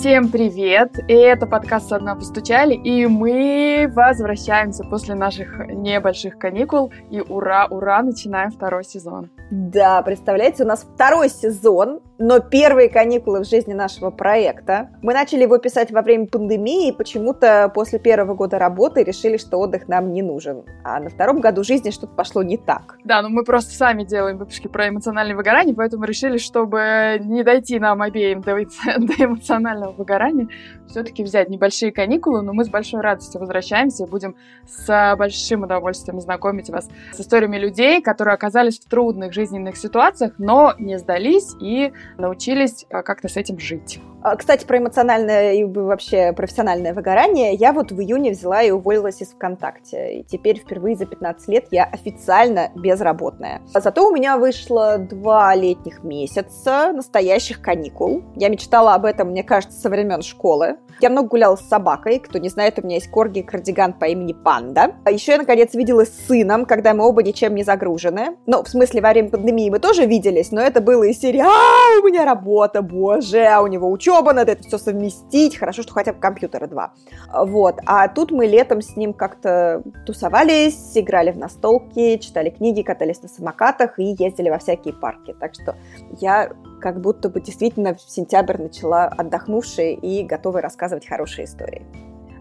Всем привет! И это подкаст «Со дна постучали», и мы возвращаемся после наших небольших каникул, и ура-ура, начинаем второй сезон. Да, представляете, у нас второй сезон, но первые каникулы в жизни нашего проекта. Мы начали его писать во время пандемии, и почему-то после первого года работы решили, что отдых нам не нужен. А на втором году жизни что-то пошло не так. Да, но мы просто сами делаем выпуски про эмоциональное выгорание, поэтому решили, чтобы не дойти нам обеим до, до эмоционального выгорания, все-таки взять небольшие каникулы, но мы с большой радостью возвращаемся и будем с большим удовольствием знакомить вас с историями людей, которые оказались в трудных жизненных ситуациях, но не сдались и научились а, как-то с этим жить. А, кстати, про эмоциональное и вообще профессиональное выгорание. Я вот в июне взяла и уволилась из ВКонтакте. И теперь впервые за 15 лет я официально безработная. А зато у меня вышло два летних месяца настоящих каникул. Я мечтала об этом, мне кажется, со времен школы. Я много гуляла с собакой. Кто не знает, у меня есть корги кардиган по имени Панда. А еще я, наконец, виделась с сыном, когда мы оба ничем не загружены. Ну, в смысле, во время пандемии мы тоже виделись, но это было из серии «А, у меня работа, боже, а у него учеба, надо это все совместить. Хорошо, что хотя бы компьютера два». Вот. А тут мы летом с ним как-то тусовались, играли в настолки, читали книги, катались на самокатах и ездили во всякие парки. Так что я как будто бы действительно в сентябрь начала отдохнувшая и готовая рассказывать хорошие истории.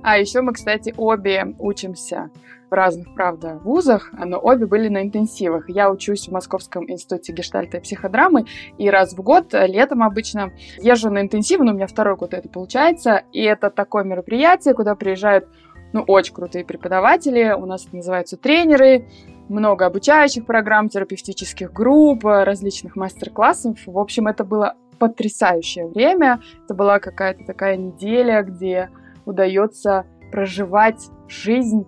А еще мы, кстати, обе учимся в разных, правда, вузах, но обе были на интенсивах. Я учусь в Московском институте гештальта и психодрамы, и раз в год, э, летом обычно, езжу на интенсивы, но у меня второй год это получается, и это такое мероприятие, куда приезжают ну, очень крутые преподаватели, у нас это называются тренеры, много обучающих программ, терапевтических групп, различных мастер-классов. В общем, это было потрясающее время. Это была какая-то такая неделя, где удается проживать жизнь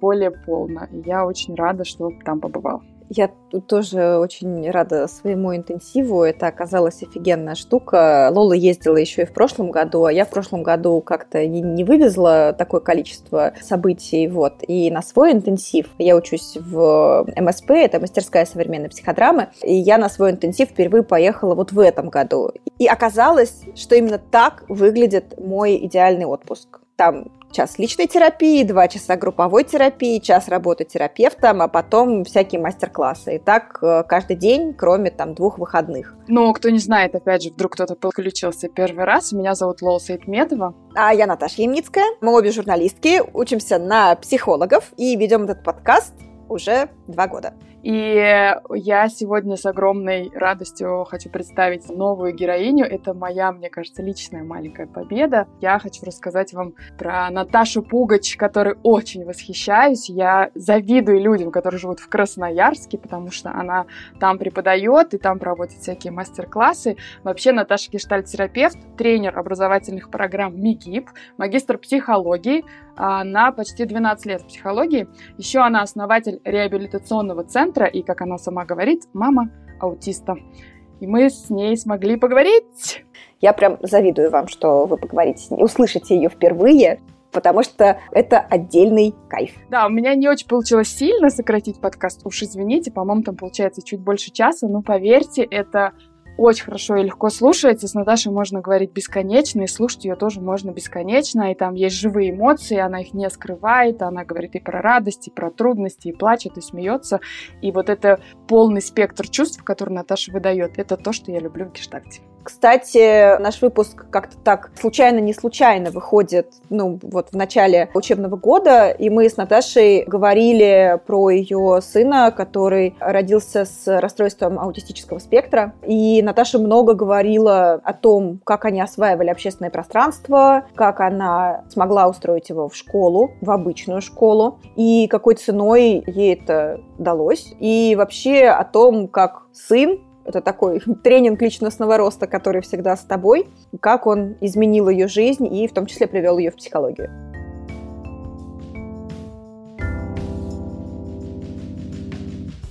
более полно. И я очень рада, что там побывала. Я тоже очень рада своему интенсиву. Это оказалась офигенная штука. Лола ездила еще и в прошлом году, а я в прошлом году как-то не, не вывезла такое количество событий. Вот. И на свой интенсив я учусь в МСП, это мастерская современной психодрамы, и я на свой интенсив впервые поехала вот в этом году. И оказалось, что именно так выглядит мой идеальный отпуск. Там час личной терапии, два часа групповой терапии, час работы терапевтом, а потом всякие мастер-классы. И так э, каждый день, кроме там двух выходных. Ну, кто не знает, опять же, вдруг кто-то подключился первый раз, меня зовут Лола Саидметова. А я Наташа Ямницкая. Мы обе журналистки, учимся на психологов и ведем этот подкаст уже два года. И я сегодня с огромной радостью хочу представить новую героиню. Это моя, мне кажется, личная маленькая победа. Я хочу рассказать вам про Наташу Пугач, которой очень восхищаюсь. Я завидую людям, которые живут в Красноярске, потому что она там преподает и там проводит всякие мастер-классы. Вообще Наташа гештальт-терапевт, тренер образовательных программ МИГИП, магистр психологии, на почти 12 лет в психологии. Еще она основатель реабилитационного центра и, как она сама говорит, мама аутиста. И мы с ней смогли поговорить. Я прям завидую вам, что вы поговорите, услышите ее впервые, потому что это отдельный кайф. Да, у меня не очень получилось сильно сократить подкаст, уж извините, по-моему, там получается чуть больше часа, но поверьте, это очень хорошо и легко слушается. С Наташей можно говорить бесконечно, и слушать ее тоже можно бесконечно. И там есть живые эмоции, она их не скрывает. Она говорит и про радость, и про трудности, и плачет, и смеется. И вот это полный спектр чувств, который Наташа выдает, это то, что я люблю в гештальте. Кстати, наш выпуск как-то так случайно-не случайно выходит, ну, вот в начале учебного года, и мы с Наташей говорили про ее сына, который родился с расстройством аутистического спектра. И Наташа много говорила о том, как они осваивали общественное пространство, как она смогла устроить его в школу, в обычную школу, и какой ценой ей это удалось, и вообще о том, как сын это такой тренинг личностного роста, который всегда с тобой. Как он изменил ее жизнь и в том числе привел ее в психологию.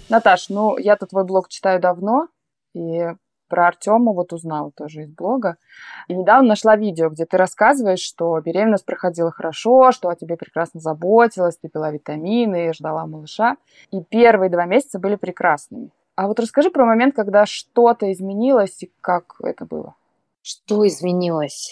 Наташ, ну я-то твой блог читаю давно, и про Артема вот узнала тоже из блога. И недавно нашла видео, где ты рассказываешь, что беременность проходила хорошо, что о тебе прекрасно заботилась, ты пила витамины, ждала малыша. И первые два месяца были прекрасными. А вот расскажи про момент, когда что-то изменилось и как это было. Что изменилось?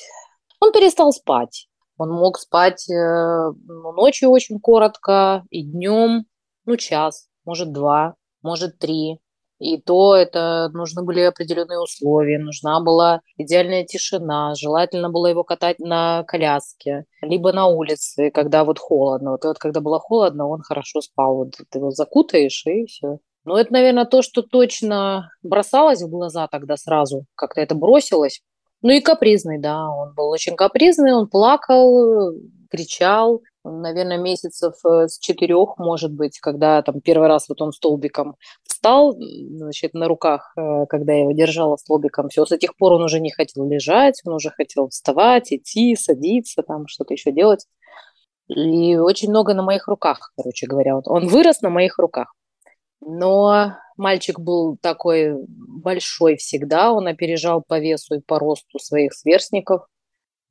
Он перестал спать. Он мог спать э, ну, ночью очень коротко и днем, ну, час, может, два, может, три. И то это нужны были определенные условия, нужна была идеальная тишина, желательно было его катать на коляске, либо на улице, когда вот холодно. Вот, вот когда было холодно, он хорошо спал. Вот ты его закутаешь и все. Ну, это, наверное, то, что точно бросалось в глаза тогда сразу. Как-то это бросилось. Ну и капризный, да. Он был очень капризный, он плакал, кричал. Наверное, месяцев э, с четырех, может быть, когда там первый раз вот он столбиком встал, значит, на руках, э, когда я его держала столбиком, все, с тех пор он уже не хотел лежать, он уже хотел вставать, идти, садиться, там что-то еще делать. И очень много на моих руках, короче говоря. Он вырос на моих руках. Но мальчик был такой большой всегда, он опережал по весу и по росту своих сверстников.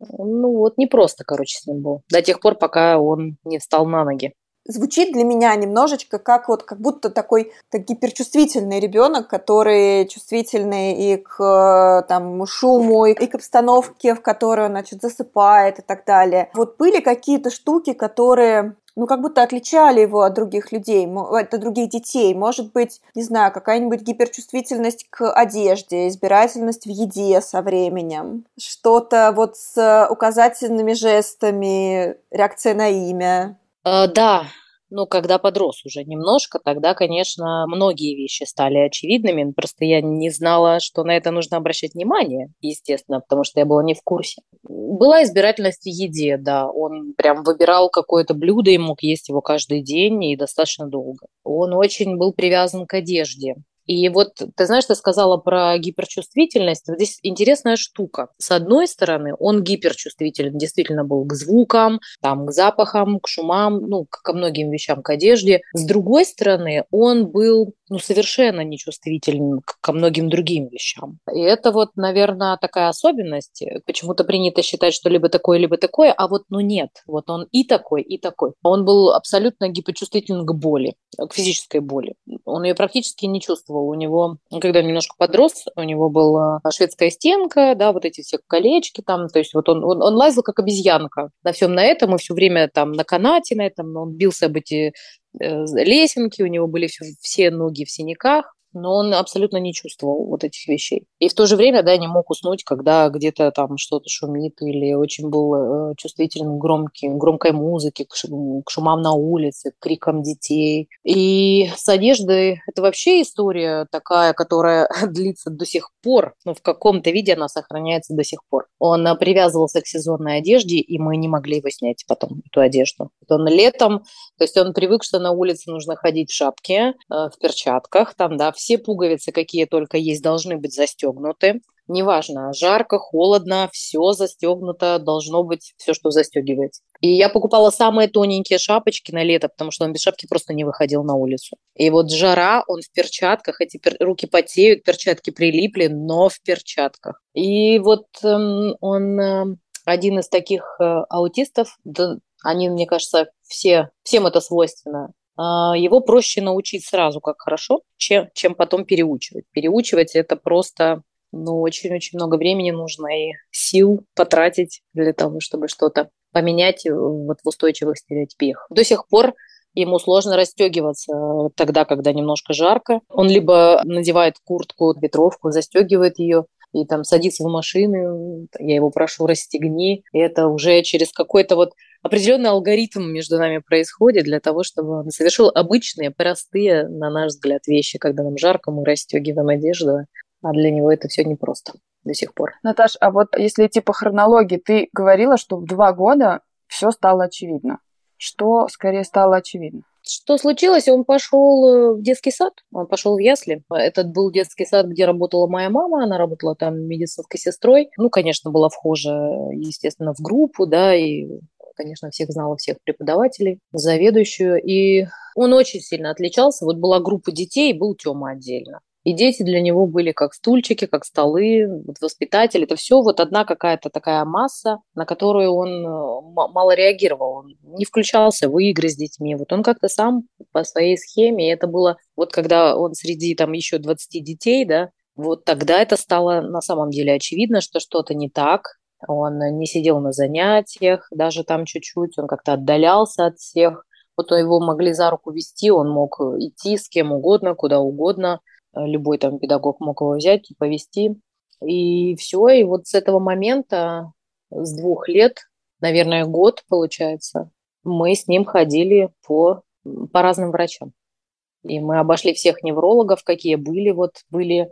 Ну вот, не просто, короче, с ним был. До тех пор, пока он не встал на ноги звучит для меня немножечко как вот как будто такой так гиперчувствительный ребенок, который чувствительный и к там шуму, и к обстановке, в которой он, значит, засыпает и так далее. Вот были какие-то штуки, которые ну, как будто отличали его от других людей, от других детей. Может быть, не знаю, какая-нибудь гиперчувствительность к одежде, избирательность в еде со временем, что-то вот с указательными жестами, реакция на имя. Э, да, но когда подрос уже немножко, тогда, конечно, многие вещи стали очевидными. Просто я не знала, что на это нужно обращать внимание, естественно, потому что я была не в курсе. Была избирательность в еде, да. Он прям выбирал какое-то блюдо и мог есть его каждый день и достаточно долго. Он очень был привязан к одежде. И вот ты знаешь, ты сказала про гиперчувствительность. Вот здесь интересная штука. С одной стороны, он гиперчувствителен, действительно был к звукам, там, к запахам, к шумам, ну, ко многим вещам, к одежде. С другой стороны, он был ну, совершенно нечувствителен ко многим другим вещам. И это вот, наверное, такая особенность. Почему-то принято считать, что либо такое, либо такое, а вот, ну, нет. Вот он и такой, и такой. Он был абсолютно гипочувствителен к боли, к физической боли. Он ее практически не чувствовал. У него, когда он немножко подрос, у него была шведская стенка, да, вот эти все колечки там, то есть вот он, он, он лазил как обезьянка на всем на этом, и все время там на канате на этом, он бился об эти Э, лесенки, у него были все, все ноги в синяках но он абсолютно не чувствовал вот этих вещей. И в то же время, да, не мог уснуть, когда где-то там что-то шумит или очень был э, чувствителен к громким, громкой музыке, к, шум, к шумам на улице, к крикам детей. И с одеждой это вообще история такая, которая длится до сих пор, ну, в каком-то виде она сохраняется до сих пор. Он э, привязывался к сезонной одежде, и мы не могли его снять потом, эту одежду. Он летом, то есть он привык, что на улице нужно ходить в шапке, э, в перчатках, там, да, все пуговицы, какие только есть, должны быть застегнуты. Неважно, жарко, холодно, все застегнуто, должно быть все, что застегивается. И я покупала самые тоненькие шапочки на лето, потому что он без шапки просто не выходил на улицу. И вот жара, он в перчатках, эти пер... руки потеют, перчатки прилипли, но в перчатках. И вот эм, он э, один из таких э, аутистов, да, они, мне кажется, все, всем это свойственно. А, его проще научить сразу, как хорошо, чем, чем потом переучивать. Переучивать это просто ну, очень-очень много времени нужно и сил потратить для того, чтобы что-то поменять вот в устойчивых стереотипиях. До сих пор ему сложно расстегиваться тогда, когда немножко жарко. Он либо надевает куртку, ветровку, застегивает ее, и там садится в машину, я его прошу, расстегни. И это уже через какой-то вот определенный алгоритм между нами происходит для того, чтобы он совершил обычные, простые, на наш взгляд, вещи. Когда нам жарко, мы расстегиваем одежду, а для него это все непросто до сих пор. Наташ, а вот если идти по хронологии, ты говорила, что в два года все стало очевидно. Что скорее стало очевидно? Что случилось? Он пошел э, в детский сад, он пошел в ясли. Этот был детский сад, где работала моя мама, она работала там медицинской сестрой. Ну, конечно, была вхожа, естественно, в группу, да, и конечно, всех знала, всех преподавателей, заведующую. И он очень сильно отличался. Вот была группа детей, был Тёма отдельно. И дети для него были как стульчики, как столы, вот воспитатель. Это все вот одна какая-то такая масса, на которую он э, мало реагировал. Он не включался в игры с детьми. Вот он как-то сам по своей схеме. И это было вот когда он среди там еще 20 детей, да, вот тогда это стало на самом деле очевидно, что что-то не так, Он не сидел на занятиях, даже там чуть-чуть, он как-то отдалялся от всех. Вот его могли за руку вести, он мог идти с кем угодно, куда угодно. Любой там педагог мог его взять и повести. И все, и вот с этого момента, с двух лет, наверное, год получается, мы с ним ходили по, по разным врачам. И мы обошли всех неврологов, какие были. Вот были э,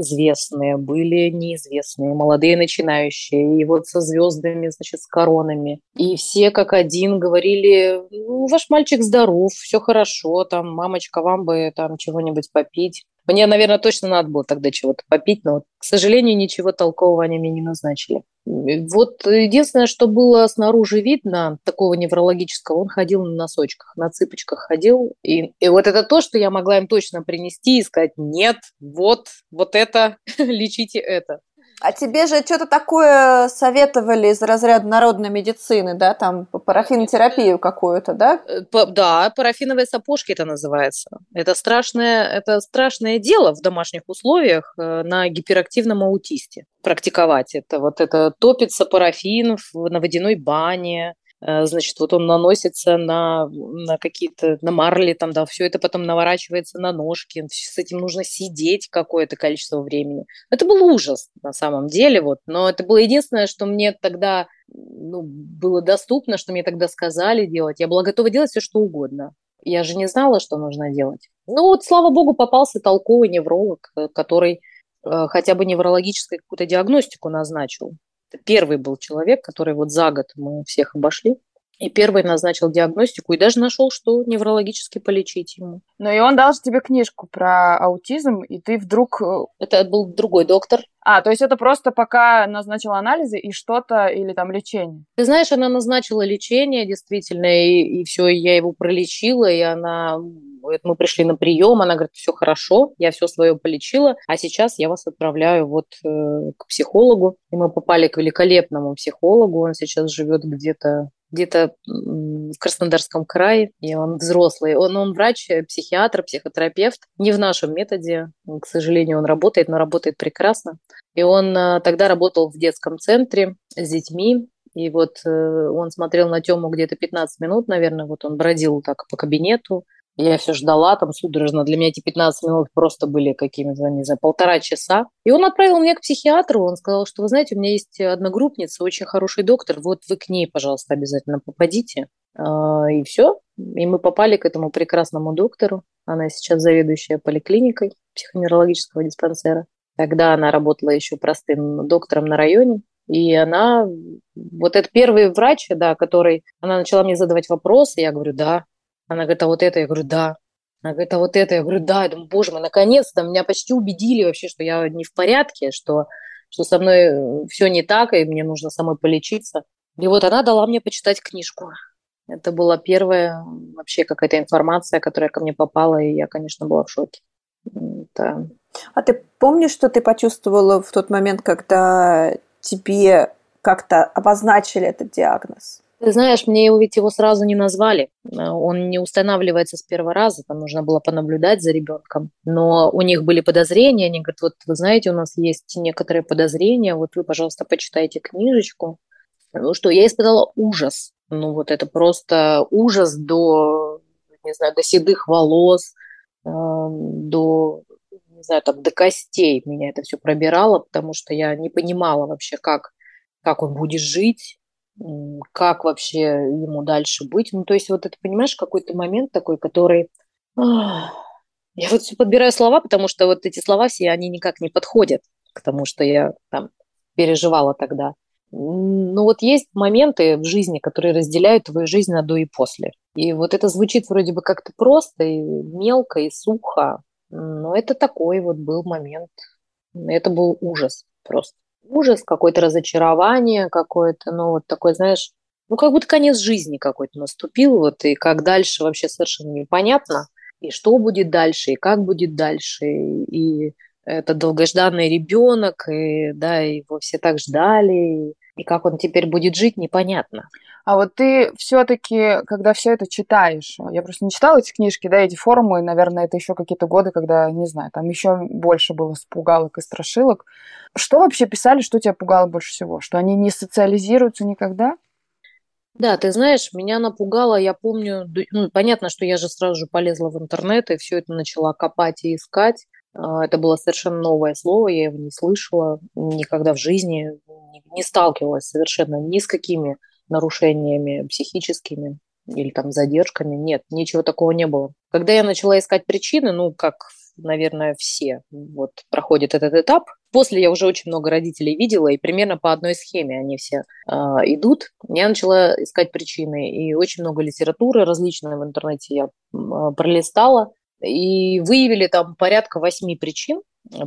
известные, были неизвестные, молодые начинающие, и вот со звездами, значит, с коронами. И все как один говорили, ну, ваш мальчик здоров, все хорошо, там, мамочка, вам бы там чего-нибудь попить. Мне, наверное, точно надо было тогда чего-то попить, но, к сожалению, ничего толкового они мне не назначили. Вот единственное, что было снаружи видно, такого неврологического, он ходил на носочках, на цыпочках ходил. И, и вот это то, что я могла им точно принести и сказать, нет, вот, вот это, лечите это. А тебе же что-то такое советовали из разряда народной медицины, да, там парафинотерапию какую-то, да? Э, да, парафиновые сапожки это называется. Это страшное, это страшное дело в домашних условиях э, на гиперактивном аутисте практиковать это. Вот это топится парафин на водяной бане, значит, вот он наносится на, на какие-то, на марли, там, да, все это потом наворачивается на ножки, с этим нужно сидеть какое-то количество времени. Это был ужас на самом деле, вот, но это было единственное, что мне тогда ну, было доступно, что мне тогда сказали делать. Я была готова делать все, что угодно. Я же не знала, что нужно делать. Ну вот, слава богу, попался толковый невролог, э, который э, хотя бы неврологическую какую-то диагностику назначил. Первый был человек, который вот за год мы всех обошли. И первый назначил диагностику и даже нашел, что неврологически полечить ему. Ну и он дал же тебе книжку про аутизм, и ты вдруг... Э, это был другой доктор. А, то есть это просто пока назначил анализы и что-то, или там лечение? Ты знаешь, она назначила лечение, действительно, и, и все, я его пролечила, и она мы пришли на прием, она говорит, все хорошо, я все свое полечила, а сейчас я вас отправляю вот э, к психологу. И мы попали к великолепному психологу, он сейчас живет где-то где-то в Краснодарском крае, и он взрослый. Он, он врач, психиатр, психотерапевт. Не в нашем методе, к сожалению, он работает, но работает прекрасно. И он э, тогда работал в детском центре с детьми, и вот э, он смотрел на Тему где-то 15 минут, наверное, вот он бродил так по кабинету, я все ждала там судорожно. Для меня эти 15 минут просто были какими-то, не знаю, полтора часа. И он отправил меня к психиатру. Он сказал, что, вы знаете, у меня есть одногруппница, очень хороший доктор. Вот вы к ней, пожалуйста, обязательно попадите. А, и все. И мы попали к этому прекрасному доктору. Она сейчас заведующая поликлиникой психоневрологического диспансера. Тогда она работала еще простым доктором на районе. И она, вот этот первый врач, да, который, она начала мне задавать вопросы, я говорю, да, она говорит, а вот это? Я говорю, да. Она говорит, а вот это? Я говорю, да. Я думаю, боже мой, наконец-то меня почти убедили вообще, что я не в порядке, что, что со мной э, все не так, и мне нужно самой полечиться. И вот она дала мне почитать книжку. Это была первая вообще какая-то информация, которая ко мне попала, и я, конечно, была в шоке. Это... А ты помнишь, что ты почувствовала в тот момент, когда тебе как-то обозначили этот диагноз? Ты знаешь, мне ведь его сразу не назвали. Э, он не устанавливается с первого раза, там нужно было понаблюдать за ребенком. Но у них были подозрения, они говорят, вот вы знаете, у нас есть некоторые подозрения, вот вы, пожалуйста, почитайте книжечку. Ну что, я испытала ужас. Ну вот это просто ужас до, не знаю, до седых волос, э, до, не знаю, там, до костей меня это все пробирало, потому что я не понимала вообще, как, как он будет жить, как вообще ему дальше быть. Ну, то есть вот это, понимаешь, какой-то момент такой, который... Я вот все подбираю слова, потому что вот эти слова все, они никак не подходят к тому, что я там переживала тогда. Ну вот есть моменты в жизни, которые разделяют твою жизнь на до и после. И вот это звучит вроде бы как-то просто и мелко, и сухо, но это такой вот был момент. Это был ужас просто ужас, какое-то разочарование, какое-то, ну, вот такой, знаешь, ну, как будто конец жизни какой-то наступил, вот, и как дальше вообще совершенно непонятно, и что будет дальше, и как будет дальше, и это долгожданный ребенок, и да, его все так ждали, и как он теперь будет жить, непонятно. А вот ты все-таки, когда все это читаешь, я просто не читала эти книжки, да, эти форумы, наверное, это еще какие-то годы, когда, не знаю, там еще больше было спугалок и страшилок. Что вообще писали, что тебя пугало больше всего? Что они не социализируются никогда? Да, ты знаешь, меня напугало, я помню, ну, понятно, что я же сразу же полезла в интернет и все это начала копать и искать. А, это было совершенно новое слово, я его не слышала никогда в жизни, не сталкивалась совершенно ни с какими нарушениями психическими или там задержками. Нет, ничего такого не было. Когда я начала искать причины, ну, как, наверное, все вот проходят этот этап, после я уже очень много родителей видела, и примерно по одной схеме они все э, идут. Я начала искать причины, и очень много литературы различной в интернете я э, пролистала, и выявили там порядка восьми причин,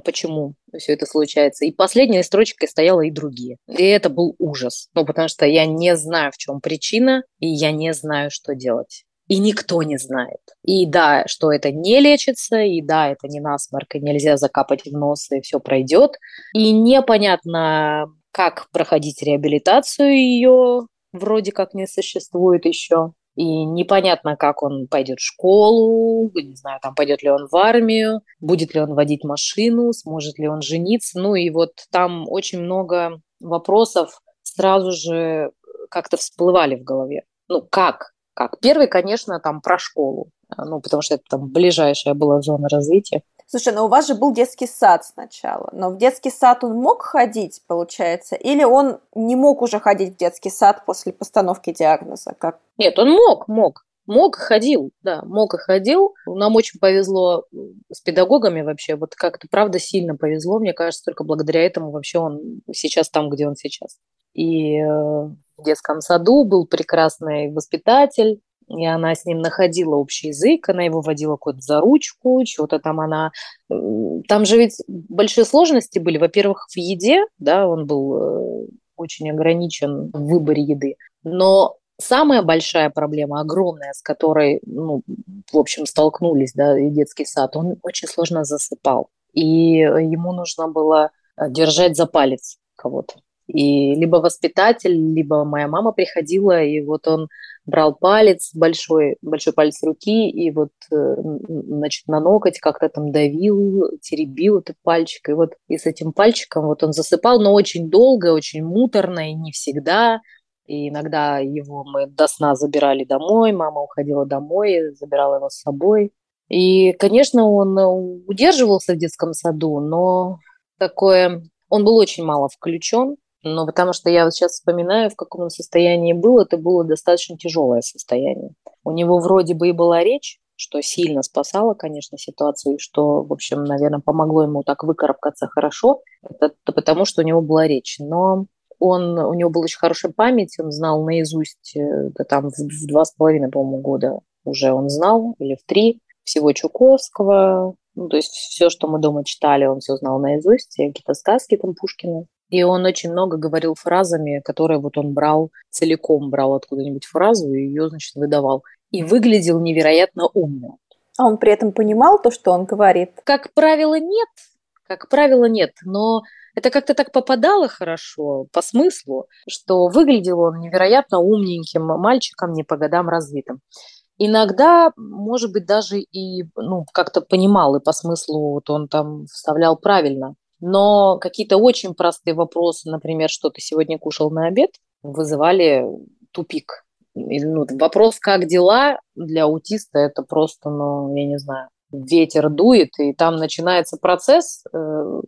почему все это случается. И последней строчкой стояла и другие. И это был ужас. Ну, потому что я не знаю, в чем причина, и я не знаю, что делать. И никто не знает. И да, что это не лечится, и да, это не насморк, и нельзя закапать в нос, и все пройдет. И непонятно, как проходить реабилитацию ее вроде как не существует еще и непонятно, как он пойдет в школу, не знаю, там пойдет ли он в армию, будет ли он водить машину, сможет ли он жениться. Ну и вот там очень много вопросов сразу же как-то всплывали в голове. Ну как? Как? Первый, конечно, там про школу, ну потому что это там ближайшая была зона развития. Слушай, ну у вас же был детский сад сначала, но в детский сад он мог ходить, получается, или он не мог уже ходить в детский сад после постановки диагноза? Как? Нет, он мог, мог. Мог и ходил, да, мог и ходил. Нам очень повезло с педагогами вообще. Вот как-то, правда, сильно повезло. Мне кажется, только благодаря этому вообще он сейчас там, где он сейчас. И э, в детском саду был прекрасный воспитатель, и она с ним находила общий язык, она его водила куда-то за ручку, что-то там она... Там же ведь большие сложности были. Во-первых, в еде, да, он был э, очень ограничен в выборе еды. Но самая большая проблема, огромная, с которой, ну, в общем, столкнулись, да, и детский сад, он очень сложно засыпал. И ему нужно было держать за палец кого-то. И либо воспитатель, либо моя мама приходила, и вот он брал палец, большой, большой палец руки, и вот, э, значит, на ноготь как-то там давил, теребил этот пальчик. И вот и с этим пальчиком вот он засыпал, но очень долго, очень муторно, и не всегда. И иногда его мы до сна забирали домой, мама уходила домой, забирала его с собой. И, конечно, он удерживался в детском саду, но такое... Он был очень мало включен, но потому что я вот сейчас вспоминаю, в каком он состоянии был, это было достаточно тяжелое состояние. У него вроде бы и была речь, что сильно спасало, конечно, ситуацию, и что, в общем, наверное, помогло ему так выкарабкаться хорошо, это, потому, что у него была речь. Но он, у него была очень хорошая память, он знал наизусть, э, да, там, в два с половиной, по-моему, года уже он знал, или в три, всего Чуковского, ну, то есть все, что мы дома читали, он все знал наизусть, какие-то сказки там Пушкина. И он очень много говорил фразами, которые вот он брал, целиком брал откуда-нибудь фразу и ее, значит, выдавал. И выглядел невероятно умно. А он при этом понимал то, что он говорит? Как правило, нет. Как правило, нет. Но это как-то так попадало хорошо по смыслу, что выглядел он невероятно умненьким мальчиком, не по годам развитым. Иногда, может быть, даже и ну, как-то понимал, и по смыслу вот он там вставлял правильно но какие-то очень простые вопросы, например, что ты сегодня кушал на обед, вызывали тупик. Ну, вопрос «как дела?» для аутиста это просто, ну, я не знаю, ветер дует, и там начинается процесс, э, ну,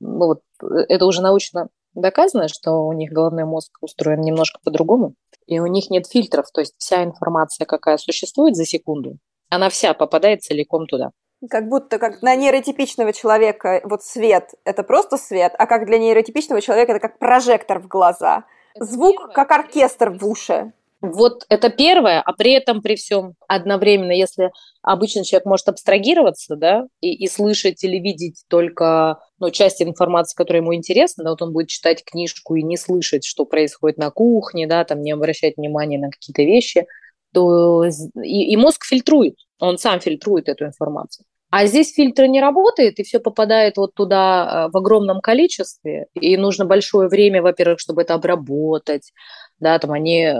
вот, это уже научно доказано, что у них головной мозг устроен немножко по-другому, и у них нет фильтров, то есть вся информация, какая существует за секунду, она вся попадает целиком туда. Как будто как на нейротипичного человека вот свет – это просто свет, а как для нейротипичного человека это как прожектор в глаза. Это Звук как оркестр в уши. Вот это первое, а при этом при всем одновременно, если обычный человек может абстрагироваться, да, и, и слышать или видеть только ну, часть информации, которая ему интересна, да, вот он будет читать книжку и не слышать, что происходит на кухне, да, там не обращать внимания на какие-то вещи, то и, и мозг фильтрует, он сам фильтрует эту информацию. А здесь фильтр не работает, и все попадает вот туда э, в огромном количестве, и нужно большое время, во-первых, чтобы это обработать, да, там они э,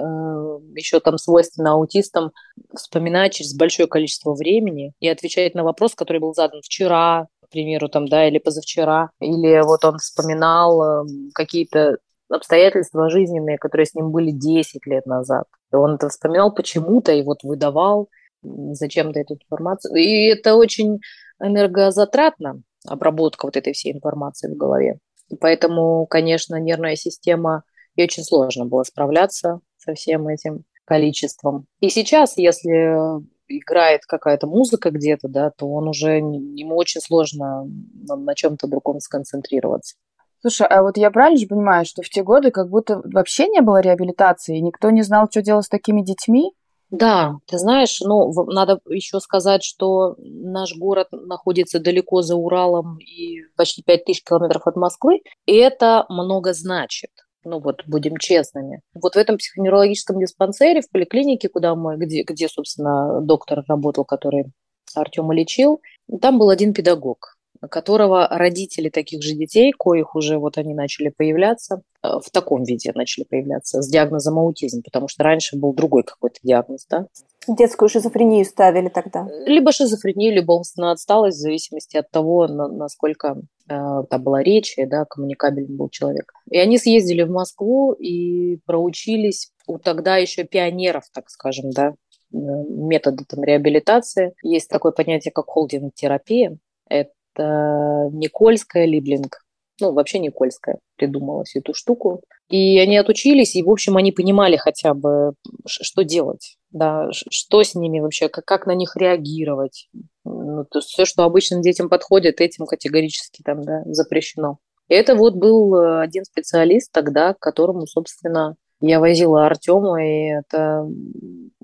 еще там свойственно аутистам вспоминать через большое количество времени и отвечать на вопрос, который был задан вчера, к примеру, там, да, или позавчера, или вот он вспоминал э, какие-то обстоятельства жизненные, которые с ним были 10 лет назад. И он это вспоминал почему-то и вот выдавал зачем-то эту информацию. И это очень энергозатратно, обработка вот этой всей информации в голове. И поэтому, конечно, нервная система, ей очень сложно было справляться со всем этим количеством. И сейчас, если играет какая-то музыка где-то, да, то он уже, ему очень сложно на, на чем-то другом сконцентрироваться. Слушай, а вот я правильно же понимаю, что в те годы как будто вообще не было реабилитации, никто не знал, что делать с такими детьми? Да, ты знаешь, ну, надо еще сказать, что наш город находится далеко за Уралом и почти 5000 километров от Москвы, и это много значит. Ну вот, будем честными. Вот в этом психоневрологическом диспансере, в поликлинике, куда мы, где, где собственно, доктор работал, который Артема лечил, там был один педагог которого родители таких же детей, коих уже вот они начали появляться, э, в таком виде начали появляться, с диагнозом аутизм, потому что раньше был другой какой-то диагноз, да. Детскую шизофрению ставили тогда? Либо шизофрению, либо умственная отсталость, в зависимости от того, насколько э, там была речь, да, коммуникабельный был человек. И они съездили в Москву и проучились у тогда еще пионеров, так скажем, да, э, методы там, реабилитации. Есть такое понятие, как холдинг-терапия. Это это Никольская Либлинг. Ну, вообще Никольская придумала эту штуку. И они отучились, и, в общем, они понимали хотя бы, что делать, да, что с ними вообще, как, как на них реагировать. Ну, то есть все, что обычным детям подходит, этим категорически там, да, запрещено. И это вот был э, один специалист тогда, к которому, собственно, я возила Артема, и это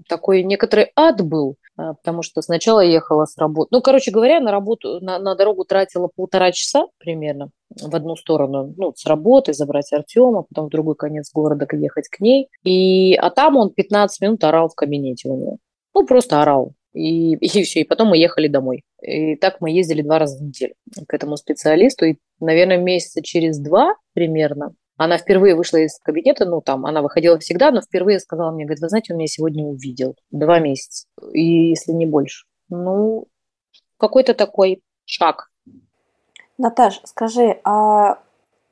такой некоторый ад был, а, потому что сначала ехала с работы. Ну, короче говоря, на работу, на, на дорогу тратила полтора часа примерно в одну сторону, ну, с работы, забрать Артема, потом в другой конец города ехать к ней. И, а там он 15 минут орал в кабинете у нее. Ну, просто орал. И, и все, и потом мы ехали домой. И так мы ездили два раза в неделю к этому специалисту. И, наверное, месяца через два примерно она впервые вышла из кабинета, ну, там, она выходила всегда, но впервые сказала мне, говорит, вы знаете, он меня сегодня увидел. Два месяца, и если не больше. Ну, какой-то такой шаг. Наташ, скажи, а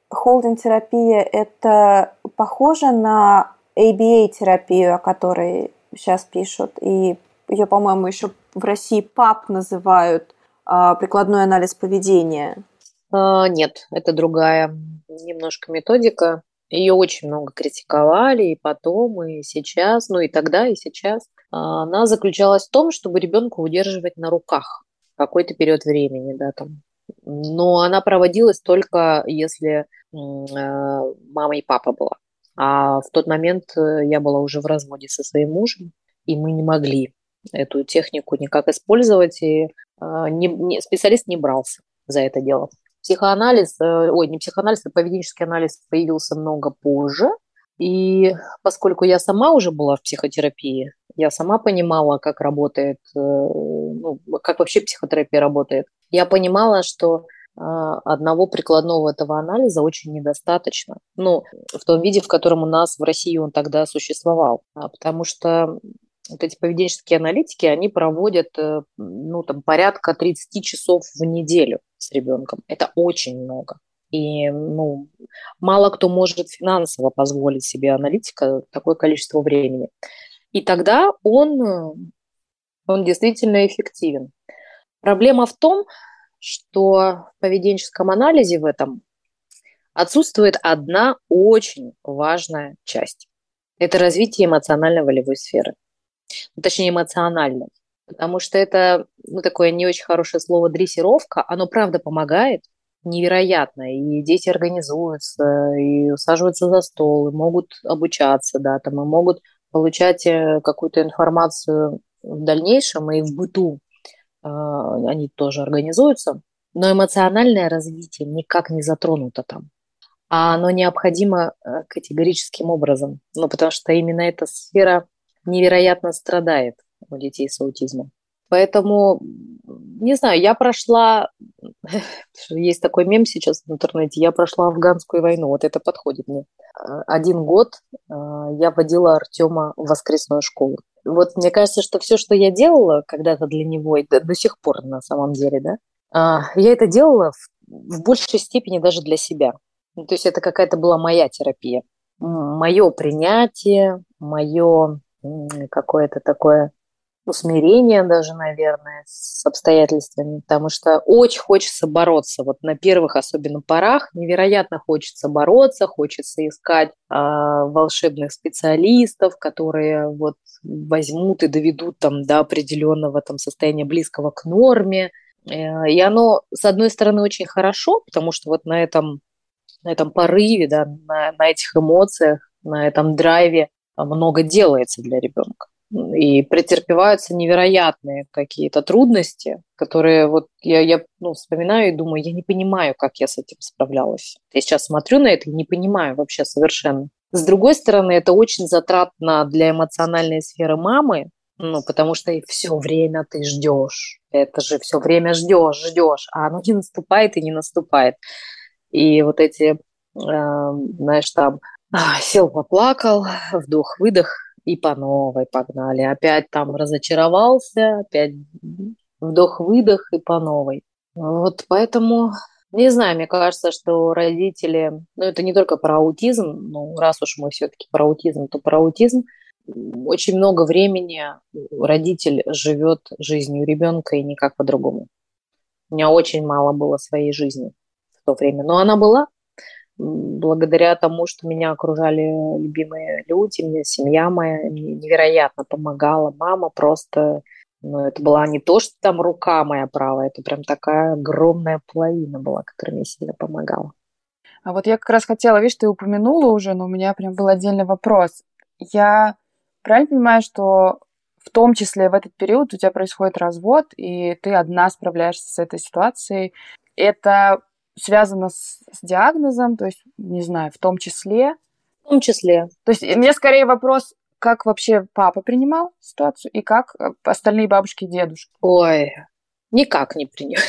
холдинг-терапия – это похоже на ABA-терапию, о которой сейчас пишут, и ее, по-моему, еще в России ПАП называют а, прикладной анализ поведения? А, нет, это другая немножко методика. Ее очень много критиковали и потом, и сейчас, ну и тогда, и сейчас. А, она заключалась в том, чтобы ребенка удерживать на руках какой-то период времени, да, там. Но она проводилась только если а, мама и папа была. А в тот момент э, я была уже в разводе со своим мужем, и мы не могли эту технику никак использовать, и специалист не брался за это дело. Психоанализ, э, ой, не психоанализ, а поведенческий анализ появился много позже. И поскольку я сама уже была в психотерапии, я сама понимала, как работает, э, ну, как вообще психотерапия работает. Я понимала, что э, одного прикладного этого анализа очень недостаточно. Ну, в том виде, в котором у нас в России он тогда существовал. А, потому что вот эти поведенческие аналитики, они проводят ну, там, порядка 30 часов в неделю с ребенком. Это очень много. И ну, мало кто может финансово позволить себе аналитика такое количество времени. И тогда он, он действительно эффективен. Проблема в том, что в поведенческом анализе в этом отсутствует одна очень важная часть. Это развитие эмоционально-волевой сферы. Ну, точнее, эмоциональной потому что это, ну, такое не очень хорошее слово дрессировка, оно правда помогает, невероятно, и дети организуются, и усаживаются за стол, и могут обучаться, да, там, и могут получать э, какую-то информацию в дальнейшем, и в быту э, они тоже организуются, но эмоциональное развитие никак не затронуто там. А оно необходимо э, категорическим образом, ну, потому что именно эта сфера невероятно страдает у детей с аутизмом. Поэтому, не знаю, я прошла, есть такой мем сейчас в интернете, я прошла афганскую войну, вот это подходит мне. Один год я водила Артема в воскресную школу. Вот мне кажется, что все, что я делала когда-то для него, и до, сих пор на самом деле, да, я это делала в, в большей степени даже для себя. Ну, то есть это какая-то была моя терапия. Мое принятие, мое какое-то такое усмирение даже, наверное, с обстоятельствами, потому что очень хочется бороться. Вот на первых особенно порах невероятно хочется бороться, хочется искать э, волшебных специалистов, которые вот возьмут и доведут там до определенного там состояния близкого к норме. Э, и оно, с одной стороны, очень хорошо, потому что вот на этом, на этом порыве, да, на, на этих эмоциях, на этом драйве много делается для ребенка. И претерпеваются невероятные какие-то трудности, которые вот я, я ну, вспоминаю и думаю, я не понимаю, как я с этим справлялась. Я сейчас смотрю на это и не понимаю вообще совершенно. С другой стороны, это очень затратно для эмоциональной сферы мамы, ну, потому что все время ты ждешь. Это же все время ждешь, ждешь, а оно не наступает и не наступает. И вот эти, э, знаешь, там сел, поплакал, вдох-выдох, и по новой погнали. Опять там разочаровался, опять вдох-выдох и по новой. Вот поэтому, не знаю, мне кажется, что родители, ну это не только про аутизм, ну раз уж мы все-таки про аутизм, то про аутизм, очень много времени родитель живет жизнью ребенка и никак по-другому. У меня очень мало было своей жизни в то время, но она была, благодаря тому, что меня окружали любимые люди, мне семья моя невероятно помогала. Мама просто, ну, это была не то, что там рука моя правая, это прям такая огромная половина была, которая мне сильно помогала. А вот я как раз хотела, видишь, ты упомянула уже, но у меня прям был отдельный вопрос. Я правильно понимаю, что в том числе в этот период у тебя происходит развод, и ты одна справляешься с этой ситуацией. Это связано с, с диагнозом, то есть, не знаю, в том числе. В том числе. То есть, мне скорее вопрос, как вообще папа принимал ситуацию и как э, остальные бабушки и дедушки? Ой, никак не принимал.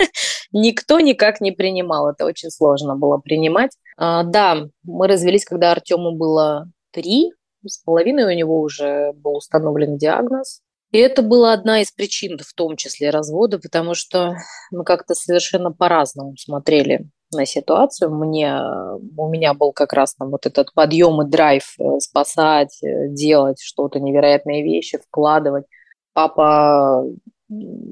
Никто никак не принимал. Это очень сложно было принимать. А, да, мы развелись, когда Артему было три с половиной, у него уже был установлен диагноз. И это была одна из причин, в том числе развода, потому что мы как-то совершенно по-разному смотрели на ситуацию. Мне, у меня был как раз там вот этот подъем и драйв э, спасать, э, делать что-то, невероятные вещи, вкладывать. Папа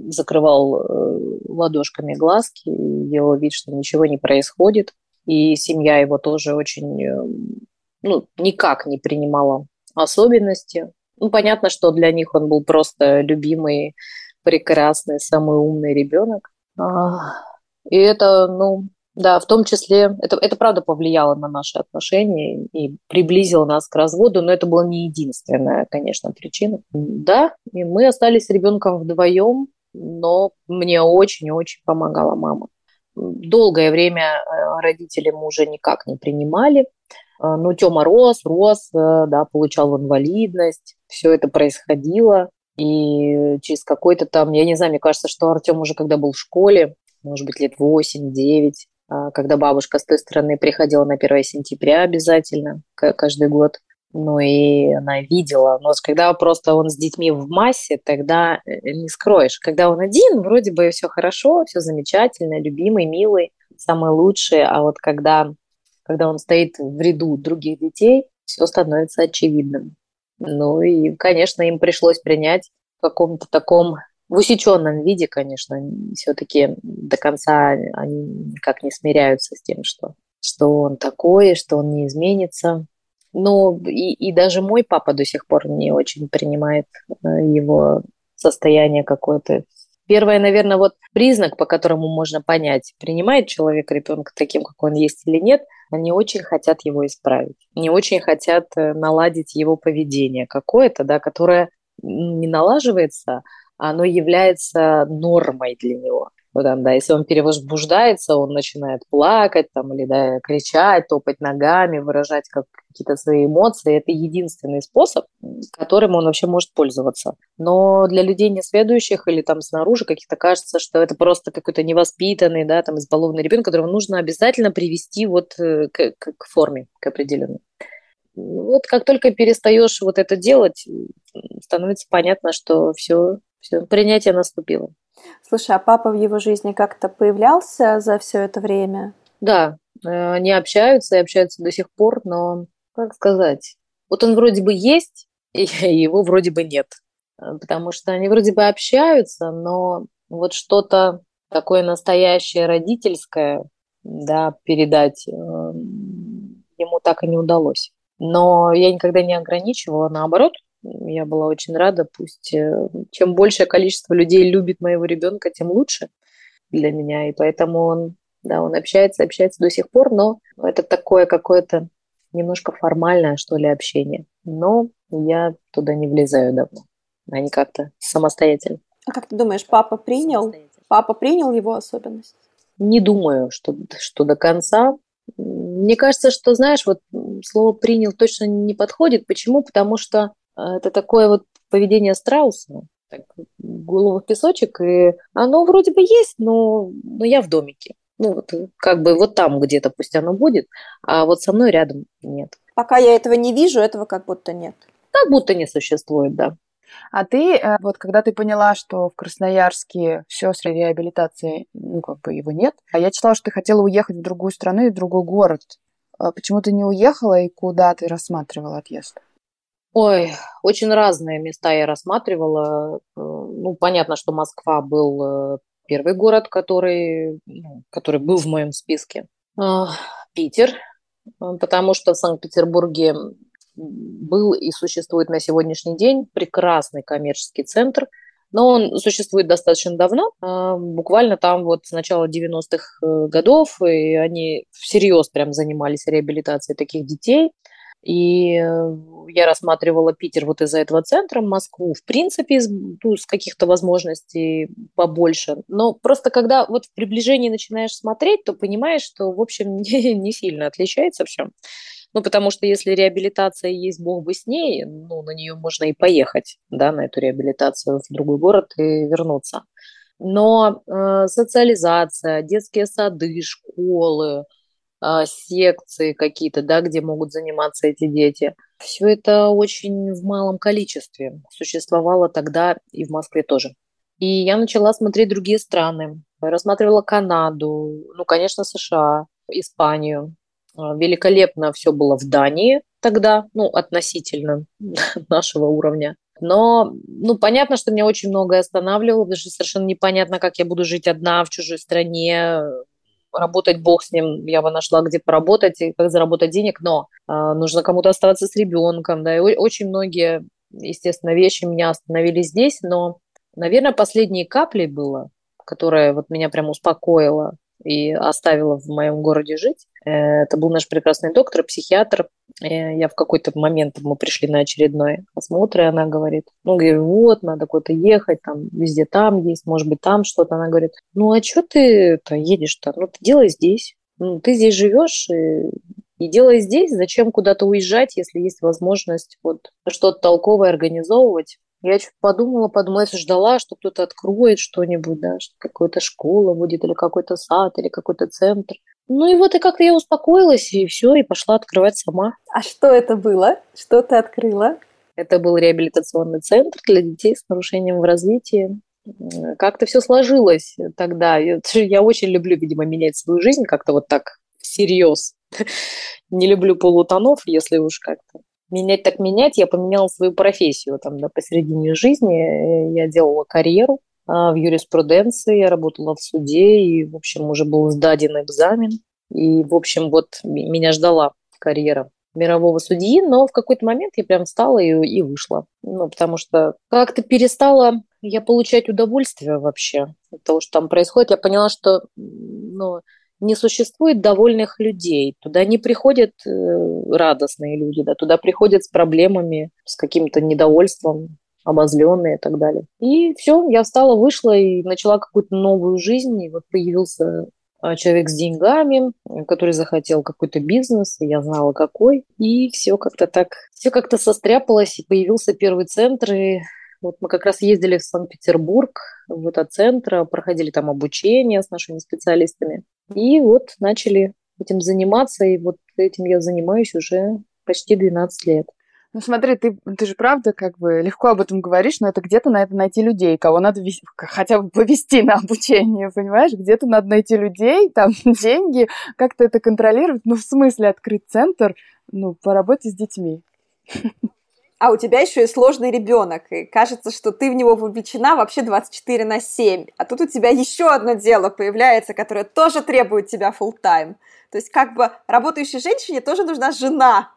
закрывал э, ладошками глазки делал вид, что ничего не происходит. И семья его тоже очень, ну, никак не принимала особенности. Ну, понятно, что для них он был просто любимый, прекрасный, самый умный ребенок. А, и это, ну, да, в том числе, это, это правда повлияло на наши отношения и приблизило нас к разводу, но это была не единственная, конечно, причина. Да, и мы остались с ребенком вдвоем, но мне очень-очень помогала мама. Долгое время э, родители мужа никак не принимали. А, ну, Тёма рос, рос, э, да, получал инвалидность, все это происходило, и через какой-то там, я не знаю, мне кажется, что Артем уже когда был в школе, может быть, лет 8-9, а, когда бабушка с той стороны приходила на 1 сентября обязательно, каждый год, ну и она видела. Но когда просто он с детьми в массе, тогда э, не скроешь. Когда он один, вроде бы все хорошо, все замечательно, любимый, милый, самый лучший. А вот когда когда он стоит в ряду других детей, все становится очевидным. Ну и, конечно, им пришлось принять в каком-то таком в усеченном виде, конечно, все-таки до конца они никак не смиряются с тем, что, что он такой, что он не изменится. Но и, и даже мой папа до сих пор не очень принимает э, его состояние какое-то Первое, наверное, вот признак, по которому можно понять, принимает человек ребенка таким, как он есть или нет, они очень хотят его исправить. Они очень хотят э, наладить его поведение какое-то, да, которое не налаживается, а оно является нормой для него. Ну, там, да, если он перевозбуждается, он начинает плакать там, или да, кричать, топать ногами, выражать как, какие-то свои эмоции. Это единственный способ, которым он вообще может пользоваться. Но для людей несведущих или там снаружи каких-то кажется, что это просто какой-то невоспитанный, да, там избалованный ребенок, которого нужно обязательно привести вот э, к, к, к форме, к определенной. Вот как только перестаешь вот это делать, становится понятно, что все, все принятие наступило. Слушай, а папа в его жизни как-то появлялся за все это время? Да, э, они общаются и общаются до сих пор, но, как сказать, вот он вроде бы есть, и его вроде бы нет. Потому что они вроде бы общаются, но вот что-то такое настоящее родительское, да, передать э, ему так и не удалось. Но я никогда не ограничивала, наоборот, я была очень рада, пусть э, чем большее количество людей любит моего ребенка, тем лучше для меня. И поэтому он, да, он общается, общается до сих пор, но это такое какое-то немножко формальное, что ли, общение. Но я туда не влезаю давно. Они как-то самостоятельно. А как ты думаешь, папа принял? Папа принял его особенность? Не думаю, что, что до конца. Мне кажется, что, знаешь, вот слово «принял» точно не подходит. Почему? Потому что а, это такое вот поведение страуса, так, голову в песочек, и оно вроде бы есть, но, но я в домике. Ну, вот, как бы вот там где-то пусть оно будет, а вот со мной рядом нет. Пока я этого не вижу, этого как будто нет. Как будто не существует, да. А ты, э, вот когда ты поняла, что в Красноярске все с реабилитацией, ну, как бы его нет, а я читала, что ты хотела уехать в другую страну и в другой город. А почему ты не уехала и куда ты рассматривала отъезд? Ой, очень разные места я рассматривала. Э, ну, понятно, что Москва был э, первый город, который, ну, который был в моем списке. А, Питер, э, потому что в Санкт-Петербурге был и существует на сегодняшний день прекрасный коммерческий центр, но он существует достаточно давно, а, буквально там вот с начала 90-х годов, и они всерьез прям занимались реабилитацией таких детей – и э, я рассматривала Питер вот из-за этого центра, Москву, в принципе, из, ну, с каких-то возможностей побольше. Но просто когда вот в приближении начинаешь смотреть, то понимаешь, что, в общем, не, не сильно отличается все. Ну, потому что если реабилитация есть, бог бы с ней, ну, на нее можно и поехать, да, на эту реабилитацию в другой город и вернуться. Но э, социализация, детские сады, школы, секции какие-то, да, где могут заниматься эти дети. Все это очень в малом количестве существовало тогда и в Москве тоже. И я начала смотреть другие страны. Рассматривала Канаду, ну, конечно, США, Испанию. А, великолепно все было в Дании тогда, ну, относительно нашего уровня. Но, ну, понятно, что меня очень многое останавливало, потому что совершенно непонятно, как я буду жить одна в чужой стране, работать бог с ним, я бы нашла, где поработать и как заработать денег, но э, нужно кому-то оставаться с ребенком, да, и очень многие, естественно, вещи меня остановили здесь, но, наверное, последней каплей было, которая вот меня прям успокоила и оставила в моем городе жить, Э, это был наш прекрасный доктор, психиатр. Э, я в какой-то момент, мы пришли на очередной осмотр, и она говорит, ну, говорю, вот, надо куда-то ехать, там, везде там есть, может быть, там что-то. Она говорит, ну, а что ты-то едешь-то? Ну, ты делай здесь. Ну, ты здесь живешь, и, и делай здесь. Зачем куда-то уезжать, если есть возможность вот что-то толковое организовывать? Я чуть подумала, подумала, я ждала, что кто-то откроет что-нибудь, да, что какая-то школа будет, или какой-то сад, или какой-то центр. Ну и вот и как-то я успокоилась, и все, и пошла открывать сама. А что это было? Что ты открыла? Это был реабилитационный центр для детей с нарушением в развитии. Как-то все сложилось тогда. Я очень люблю, видимо, менять свою жизнь как-то вот так всерьез. Не люблю полутонов, если уж как-то менять так менять. Я поменяла свою профессию там, да, посередине жизни. Я делала карьеру а, в юриспруденции, я работала в суде, и, в общем, уже был сдаден экзамен. И, в общем, вот меня ждала карьера мирового судьи, но в какой-то момент я прям встала и, и вышла. Ну, потому что как-то перестала я получать удовольствие вообще от того, что там происходит. Я поняла, что ну, не существует довольных людей. Туда не приходят э, радостные люди, да, туда приходят с проблемами, с каким-то недовольством, обозленные и так далее. И все, я встала, вышла и начала какую-то новую жизнь. И вот появился а, человек с деньгами, который захотел какой-то бизнес, и я знала какой. И все как-то так, все как-то состряпалось, и появился первый центр, и вот мы как раз ездили в Санкт-Петербург, в этот центр, проходили там обучение с нашими специалистами. И вот начали этим заниматься, и вот этим я занимаюсь уже почти 12 лет. Ну смотри, ты, ты же правда как бы легко об этом говоришь, но это где-то надо найти людей, кого надо вести, хотя бы повести на обучение, понимаешь? Где-то надо найти людей, там деньги, как-то это контролировать. Ну в смысле открыть центр, ну по работе с детьми. А у тебя еще и сложный ребенок, и кажется, что ты в него вовлечена вообще 24 на 7. А тут у тебя еще одно дело появляется, которое тоже требует тебя full time. То есть как бы работающей женщине тоже нужна жена,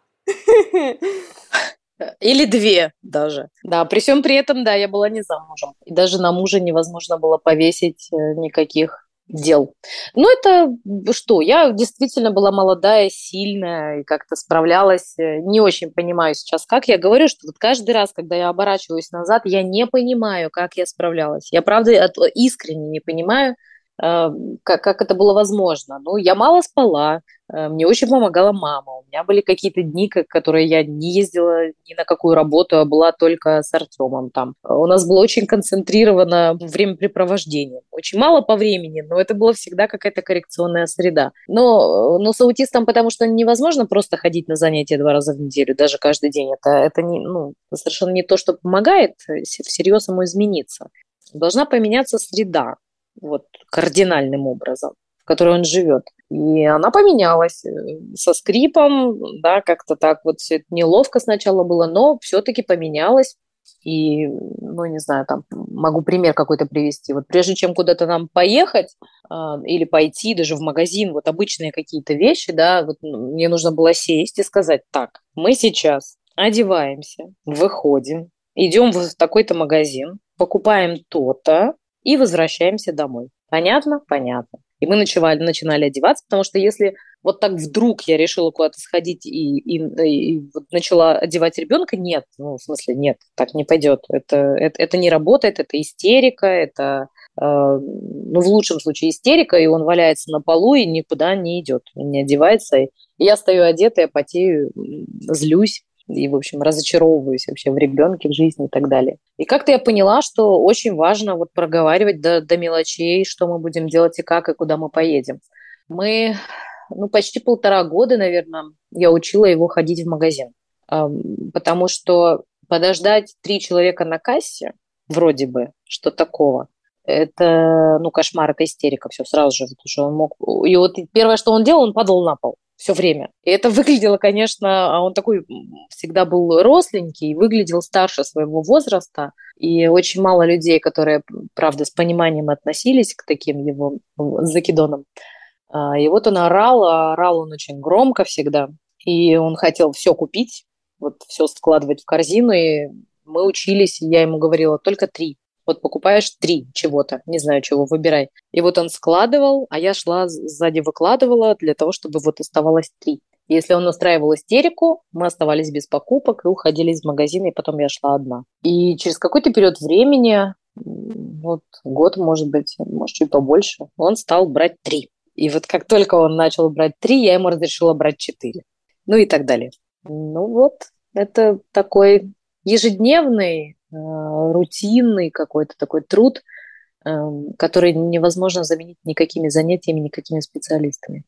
или две даже. Да, при всем при этом, да, я была не замужем. И даже на мужа невозможно было повесить э, никаких дел. Ну, это что? Я действительно была молодая, сильная и как-то справлялась. Э, не очень понимаю сейчас, как. Я говорю, что вот каждый раз, когда я оборачиваюсь назад, я не понимаю, как я справлялась. Я, правда, искренне не понимаю, э, как, как это было возможно. Ну, я мало спала, Э, мне очень помогала мама. У меня были какие-то дни, которые я не ездила ни на какую работу, а была только с Артемом там. У нас было очень концентрировано времяпрепровождение. Очень мало по времени, но это была всегда какая-то коррекционная среда. Но, но с аутистом, потому что невозможно просто ходить на занятия два раза в неделю, даже каждый день. Это, это не, ну, совершенно не то, что помогает всерьез ему измениться. Должна поменяться среда вот, кардинальным образом в которой он живет. И она поменялась э, со скрипом, да, как-то так вот все это неловко сначала было, но все-таки поменялась. И, ну, не знаю, там могу пример какой-то привести. Вот прежде чем куда-то нам поехать э, или пойти даже в магазин, вот обычные какие-то вещи, да, вот ну, мне нужно было сесть и сказать, так, мы сейчас одеваемся, выходим, идем в такой-то магазин, покупаем то-то и возвращаемся домой. Понятно? Понятно. И мы начинали, начинали одеваться, потому что если вот так вдруг я решила куда-то сходить и, и, и вот начала одевать ребенка, нет, ну, в смысле, нет, так не пойдет. Это, это, это не работает, это истерика, это, э, ну, в лучшем случае истерика, и он валяется на полу и никуда не идет, не одевается. И я стою одетая, потею, злюсь и, в общем, разочаровываюсь вообще в ребенке, в жизни и так далее. И как-то я поняла, что очень важно вот проговаривать до, до мелочей, что мы будем делать и как, и куда мы поедем. Мы, ну, почти полтора года, наверное, я учила его ходить в магазин, потому что подождать три человека на кассе, вроде бы, что такого, это, ну, кошмар, это истерика, все сразу же, потому что он мог... И вот первое, что он делал, он падал на пол все время. И это выглядело, конечно, а он такой всегда был росленький, выглядел старше своего возраста, и очень мало людей, которые, правда, с пониманием относились к таким его закидонам. А, и вот он орал, а орал он очень громко всегда, и он хотел все купить, вот все складывать в корзину, и мы учились, я ему говорила, только три. Вот покупаешь три чего-то, не знаю чего, выбирай. И вот он складывал, а я шла сзади выкладывала для того, чтобы вот оставалось три. Если он устраивал истерику, мы оставались без покупок и уходили из магазина, и потом я шла одна. И через какой-то период времени, вот год, может быть, может, чуть побольше, он стал брать три. И вот как только он начал брать три, я ему разрешила брать четыре. Ну и так далее. Ну вот, это такой ежедневный рутинный какой-то такой труд, эм, который невозможно заменить никакими занятиями, никакими специалистами.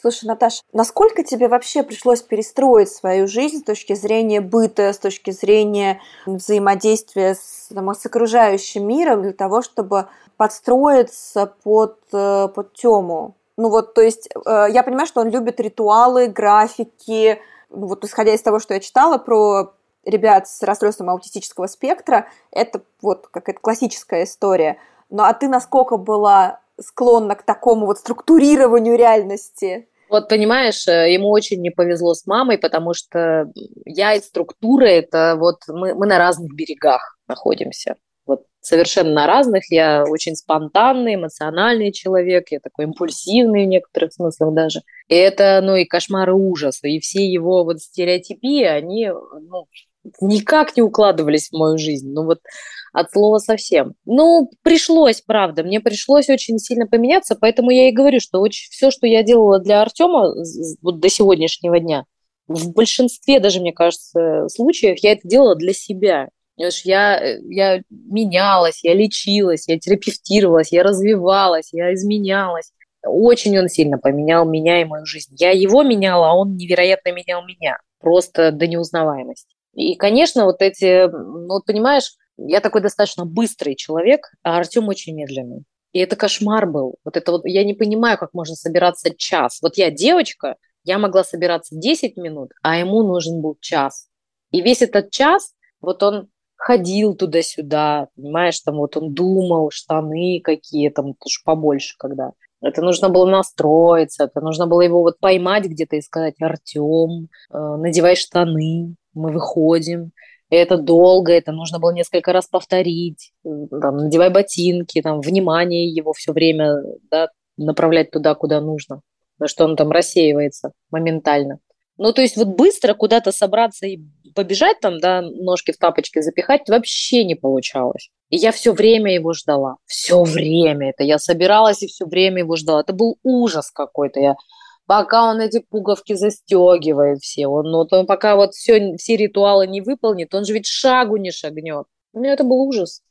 Слушай, Наташа, насколько тебе вообще пришлось перестроить свою жизнь с точки зрения быта, с точки зрения взаимодействия с, там, с окружающим миром для того, чтобы подстроиться под, э, под тему? Ну вот, то есть, э, я понимаю, что он любит ритуалы, графики, ну вот исходя из того, что я читала про ребят с расстройством аутистического спектра, это вот какая-то классическая история. Ну а ты насколько была склонна к такому вот структурированию реальности? Вот понимаешь, э, ему очень не повезло с мамой, потому что я и структура это вот мы, мы на разных берегах находимся. Вот совершенно разных. Я очень спонтанный, эмоциональный человек, я такой импульсивный в некоторых смыслах даже. И это, ну, и кошмар и ужас. И все его вот стереотипы, они, ну, никак не укладывались в мою жизнь. Ну вот от слова совсем. Ну, пришлось, правда, мне пришлось очень сильно поменяться, поэтому я и говорю, что очень, все, что я делала для Артема вот до сегодняшнего дня, в большинстве даже, мне кажется, случаев я это делала для себя. Я, я менялась, я лечилась, я терапевтировалась, я развивалась, я изменялась. Очень он сильно поменял меня и мою жизнь. Я его меняла, а он невероятно менял меня. Просто до неузнаваемости. И, конечно, вот эти, ну, вот понимаешь, я такой достаточно быстрый человек, а Артем очень медленный. И это кошмар был. Вот это вот я не понимаю, как можно собираться час. Вот я девочка, я могла собираться 10 минут, а ему нужен был час. И весь этот час, вот он ходил туда-сюда, понимаешь, там вот он думал, штаны какие там, уж побольше когда. Это нужно было настроиться, это нужно было его вот поймать где-то и сказать, Артем, э, надевай штаны, мы выходим это долго, это нужно было несколько раз повторить, там, надевай ботинки, там, внимание его все время да, направлять туда, куда нужно, на что он там рассеивается моментально. Ну, то есть вот быстро куда-то собраться и побежать там, да, ножки в тапочки запихать вообще не получалось. И я все время его ждала. Все время это. Я собиралась и все время его ждала. Это был ужас какой-то. Я пока он эти пуговки застегивает все, он, вот он пока вот все, все ритуалы не выполнит, он же ведь шагу не шагнет. У меня это был ужас.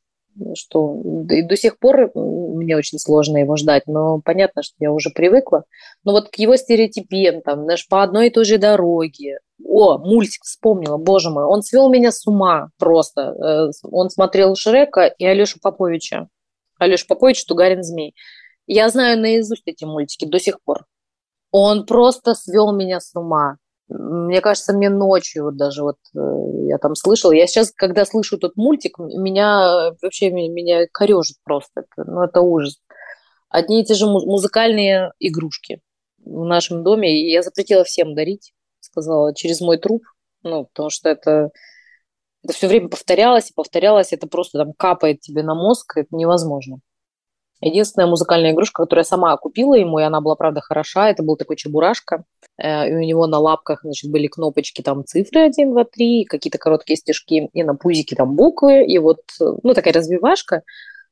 Что и до сих пор мне очень сложно его ждать, но понятно, что я уже привыкла. Но вот к его стереотипам, там, знаешь, по одной и той же дороге. О, мультик вспомнила, боже мой, он свел меня с ума просто. Э, он смотрел Шрека и Алешу Поповича. Алеша Попович, Тугарин Змей. Я знаю наизусть эти мультики до сих пор. Он просто свел меня с ума. Мне кажется, мне ночью вот даже вот э, я там слышала. Я сейчас, когда слышу этот мультик, меня вообще меня корежит просто. Это, ну, это ужас. Одни и те же музыкальные игрушки в нашем доме. И я запретила всем дарить, сказала, через мой труп. Ну, потому что это, это все время повторялось и повторялось. Это просто там капает тебе на мозг. Это невозможно. Единственная музыкальная игрушка, которую я сама купила ему, и она была, правда, хороша, это был такой чебурашка, и у него на лапках, значит, были кнопочки, там цифры 1, 2, 3, какие-то короткие стежки, и на пузике там буквы, и вот, ну, такая развивашка,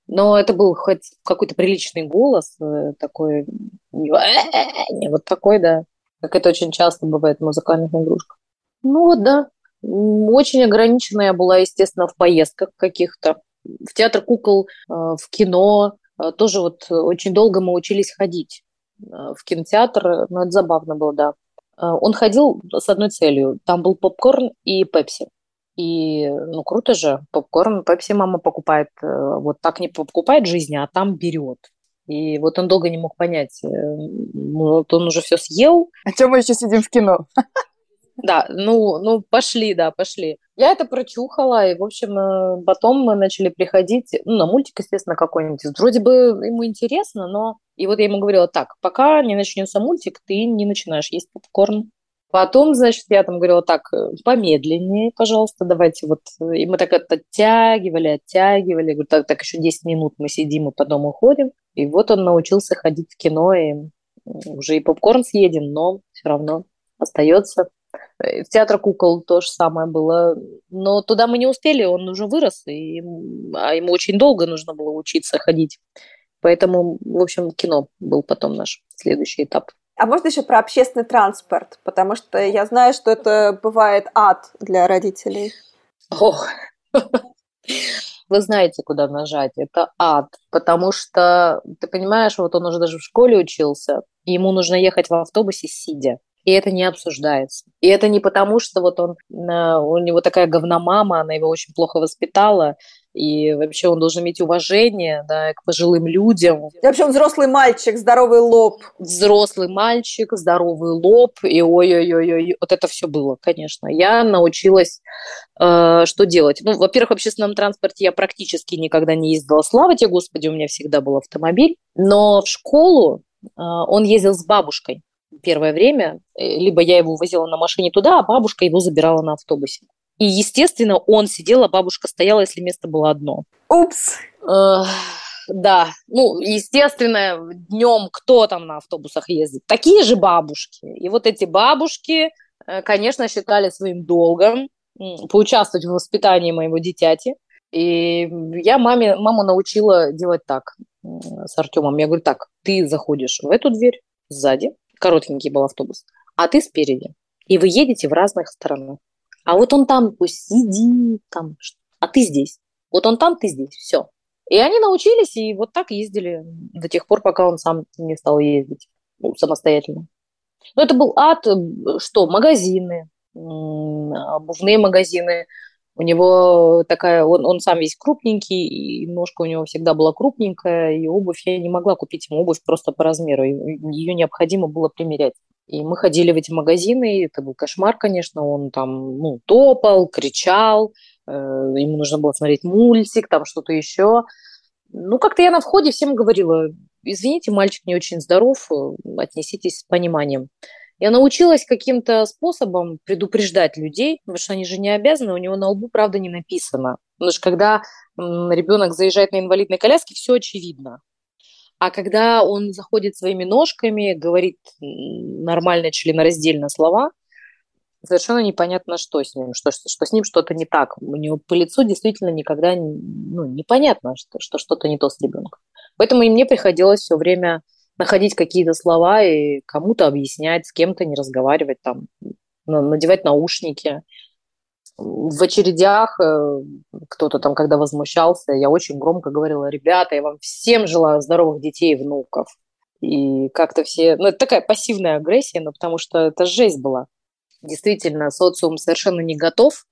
но это был хоть какой-то приличный голос, э, такой, не вот такой, да, как это очень часто бывает в музыкальных игрушках. Ну вот, да, очень ограниченная была, естественно, в поездках каких-то, в театр кукол, э, в кино, Э, тоже вот очень долго мы учились ходить. э, в кинотеатр, но это забавно было, да. Э, он ходил с одной целью. Там был попкорн и пепси. И, ну, круто же, попкорн, пепси мама покупает, вот так не покупает жизни, а там берет. И вот он долго не мог понять, вот он уже все съел. А чем мы еще сидим в кино? Да, ну, ну, пошли, да, пошли. Я это прочухала, и, в общем, э, потом мы начали приходить, ну, на мультик, естественно, какой-нибудь. Вроде бы ему интересно, но... И вот я ему говорила, так, пока не начнется мультик, ты не начинаешь есть попкорн. Потом, значит, я там говорила, так, э, помедленнее, пожалуйста, давайте вот. И мы так это оттягивали, оттягивали. Говорю, так, так еще 10 минут мы сидим и потом уходим. И вот он научился ходить в кино, и уже и попкорн съеден, но все равно остается в театр кукол то же самое было. Но туда мы не успели, он уже вырос, и, а ему очень долго нужно было учиться ходить. Поэтому, в общем, кино был потом наш следующий этап. А можно еще про общественный транспорт? Потому что я знаю, что это бывает ад для родителей. Ох, вы знаете, куда нажать. Это ад. Потому что, ты понимаешь, вот он уже даже в школе учился, и ему нужно ехать в автобусе сидя и это не обсуждается. И это не потому, что вот он, у него такая говномама, она его очень плохо воспитала, и вообще он должен иметь уважение да, к пожилым людям. И вообще он взрослый мальчик, здоровый лоб. Взрослый мальчик, здоровый лоб, и ой-ой-ой, вот это все было, конечно. Я научилась, э, что делать. Ну, во-первых, в общественном транспорте я практически никогда не ездила, слава тебе, Господи, у меня всегда был автомобиль, но в школу э, он ездил с бабушкой первое время. Э, либо я его возила на машине туда, а бабушка его забирала на автобусе. И, естественно, он сидел, а бабушка стояла, если место было одно. Упс! да, ну, естественно, днем кто там на автобусах ездит? Такие же бабушки. И вот эти бабушки, э, конечно, считали своим долгом поучаствовать в воспитании моего дитяти. И я маме, маму научила делать так с Артемом. Я говорю, так, ты заходишь в эту дверь сзади, коротенький был автобус, а ты спереди. И вы едете в разных сторонах. А вот он там пусть сидит, там, а ты здесь. Вот он там, ты здесь, все. И они научились, и вот так ездили до тех пор, пока он сам не стал ездить ну, самостоятельно. Но это был ад, что магазины, обувные магазины. У него такая, он, он сам весь крупненький, и ножка у него всегда была крупненькая, и обувь я не могла купить ему обувь просто по размеру, ее необходимо было примерять. И мы ходили в эти магазины, и это был кошмар, конечно, он там, ну, топал, кричал, э, ему нужно было смотреть мультик, там что-то еще. Ну, как-то я на входе всем говорила, извините, мальчик не очень здоров, э, отнеситесь с пониманием. Я научилась каким-то способом предупреждать людей, потому что они же не обязаны, у него на лбу, правда, не написано. Потому что когда ребенок заезжает на инвалидной коляске, все очевидно. А когда он заходит своими ножками, говорит нормально членораздельно слова, совершенно непонятно, что с ним, что, что с ним что-то не так. У него по лицу действительно никогда ну, непонятно, что, что что-то не то с ребенком. Поэтому и мне приходилось все время находить какие-то слова и кому-то объяснять, с кем-то не разговаривать, там, надевать наушники в очередях э, кто-то там, когда возмущался, я очень громко говорила, ребята, я вам всем желаю здоровых детей и внуков. И как-то все... Ну, это такая пассивная агрессия, но потому что это жесть была. Действительно, социум совершенно не готов,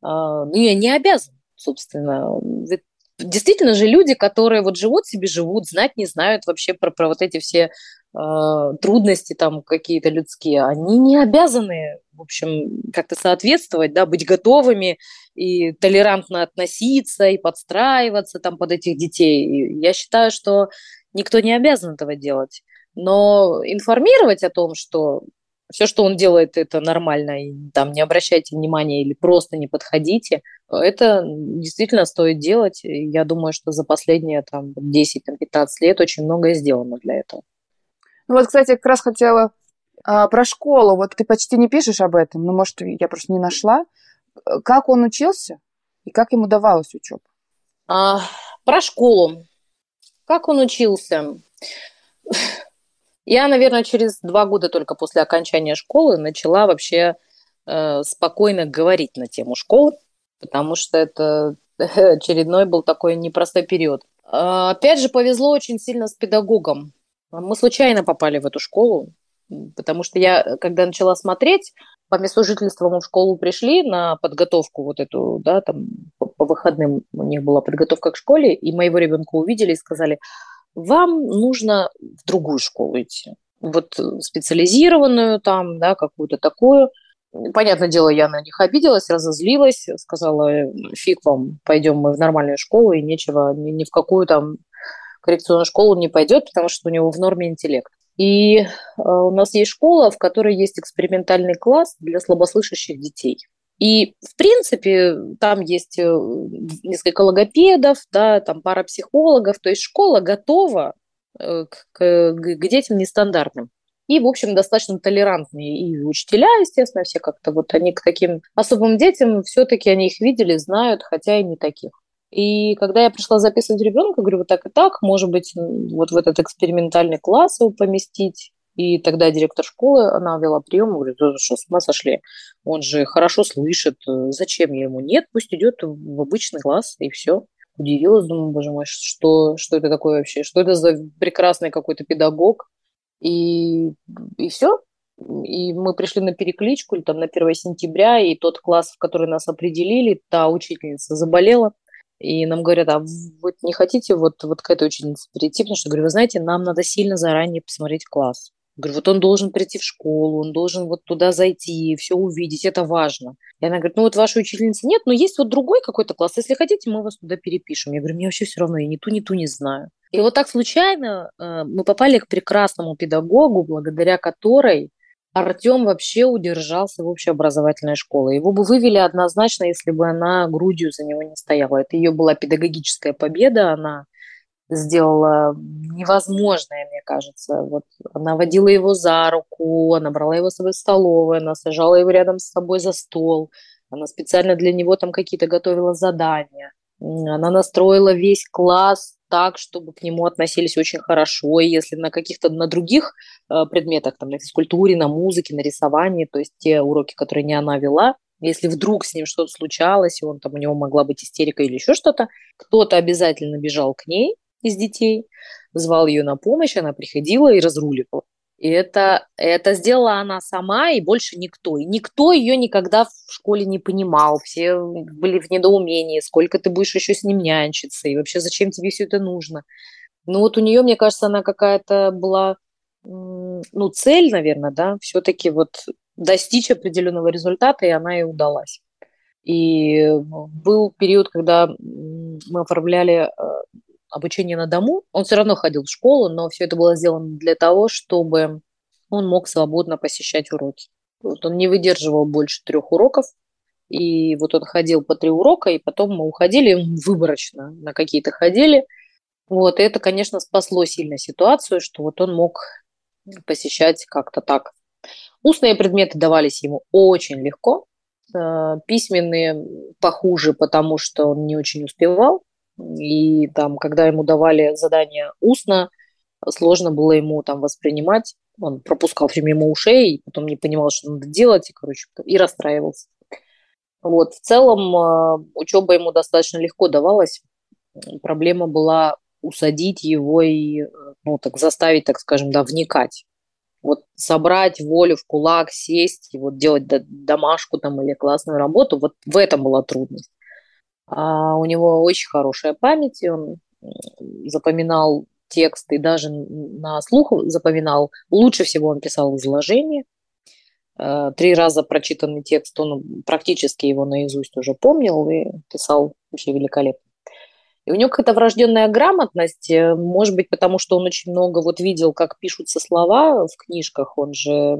а, ну, я не обязан, собственно. Ведь действительно же люди, которые вот живут себе, живут, знать не знают вообще про, про вот эти все э, трудности там какие-то людские, они не обязаны, в общем, как-то соответствовать, да, быть готовыми и толерантно относиться и подстраиваться там под этих детей. И я считаю, что никто не обязан этого делать. Но информировать о том, что все, что он делает, это нормально, и там не обращайте внимания или просто не подходите. Это действительно стоит делать. Я думаю, что за последние там 10-15 лет очень многое сделано для этого. Ну вот, кстати, как раз хотела а, про школу. Вот ты почти не пишешь об этом, но, может, я просто не нашла. Как он учился и как ему давалась учеба? А, про школу. Как он учился? Я, наверное, через два года только после окончания школы начала вообще э, спокойно говорить на тему школы, потому что это очередной был такой непростой период. А, опять же, повезло очень сильно с педагогом. Мы случайно попали в эту школу, потому что я, когда начала смотреть, по месту жительства мы в школу пришли на подготовку вот эту, да, там по, по выходным у них была подготовка к школе, и моего ребенка увидели и сказали, вам нужно в другую школу идти. Вот э, специализированную там, да, какую-то такую. Понятное дело, я на них обиделась, разозлилась, сказала, «Э, фиг вам, пойдем мы в нормальную школу, и нечего, ни, ни в какую там коррекционную школу не пойдет, потому что у него в норме интеллект. И э, у нас есть школа, в которой есть экспериментальный класс для слабослышащих детей. И, в принципе, там есть э, несколько логопедов, да, там пара психологов, то есть школа готова э, к, к, к детям нестандартным. И, в общем, достаточно толерантные и учителя, естественно, все как-то вот они к таким особым детям, все-таки они их видели, знают, хотя и не таких. И когда я пришла записывать ребенка, говорю, вот так и так, может быть, вот в этот экспериментальный класс его поместить, и тогда директор школы, она вела прием, говорит, что с ума сошли, он же хорошо слышит, зачем ему? Нет, пусть идет в обычный класс, и все. Удивилась, думаю, боже мой, что, что это такое вообще? Что это за прекрасный какой-то педагог? И, и все. И мы пришли на перекличку, или там на 1 сентября, и тот класс, в который нас определили, та учительница заболела. И нам говорят, а вы не хотите вот, вот к этой ученице перейти? Потому что, говорю, вы знаете, нам надо сильно заранее посмотреть класс. Говорю, вот он должен прийти в школу, он должен вот туда зайти, все увидеть, это важно. И она говорит, ну вот вашей учительницы нет, но есть вот другой какой-то класс, если хотите, мы вас туда перепишем. Я говорю, мне вообще все равно, я ни ту, ни ту не знаю. И вот так случайно э, мы попали к прекрасному педагогу, благодаря которой Артем вообще удержался в общеобразовательной школе. Его бы вывели однозначно, если бы она грудью за него не стояла. Это ее была педагогическая победа, она сделала невозможное, мне кажется. Вот она водила его за руку, она брала его с собой в столовую, она сажала его рядом с собой за стол, Она специально для него там какие-то готовила задания. Она настроила весь класс так, чтобы к нему относились очень хорошо. И если на каких-то на других э, предметах, там, на физкультуре, на музыке, на рисовании, то есть те уроки, которые не она вела, если вдруг с ним что-то случалось, и он там у него могла быть истерика или еще что-то, кто-то обязательно бежал к ней из детей, звал ее на помощь, она приходила и разруливала. И это, это сделала она сама и больше никто. И никто ее никогда в школе не понимал. Все были в недоумении, сколько ты будешь еще с ним нянчиться, и вообще зачем тебе все это нужно. Ну вот у нее, мне кажется, она какая-то была, ну, цель, наверное, да, все-таки вот достичь определенного результата, и она и удалась. И был период, когда мы оформляли э, обучение на дому. Он все равно ходил в школу, но все это было сделано для того, чтобы он мог свободно посещать уроки. Вот он не выдерживал больше трех уроков, и вот он ходил по три урока, и потом мы уходили выборочно, на какие-то ходили. Вот, и это, конечно, спасло сильно ситуацию, что вот он мог посещать как-то так. Устные предметы давались ему очень легко, э, письменные похуже, потому что он не очень успевал. И там, когда ему давали задание устно, сложно было ему там воспринимать. Он пропускал все мимо ушей, и потом не понимал, что надо делать, и, короче, и расстраивался. Вот, в целом а, учеба ему достаточно легко давалась. Проблема была усадить его и, ну, так заставить, так скажем, да, вникать. Вот собрать волю в кулак, сесть и вот делать домашку там или классную работу, вот в этом была трудность. А у него очень хорошая память, и он запоминал тексты, даже на слух запоминал. Лучше всего он писал изложение. Э, три раза прочитанный текст, он практически его наизусть уже помнил и писал вообще великолепно. И у него какая-то врожденная грамотность, э, может быть, потому что он очень много вот видел, как пишутся слова в книжках, он же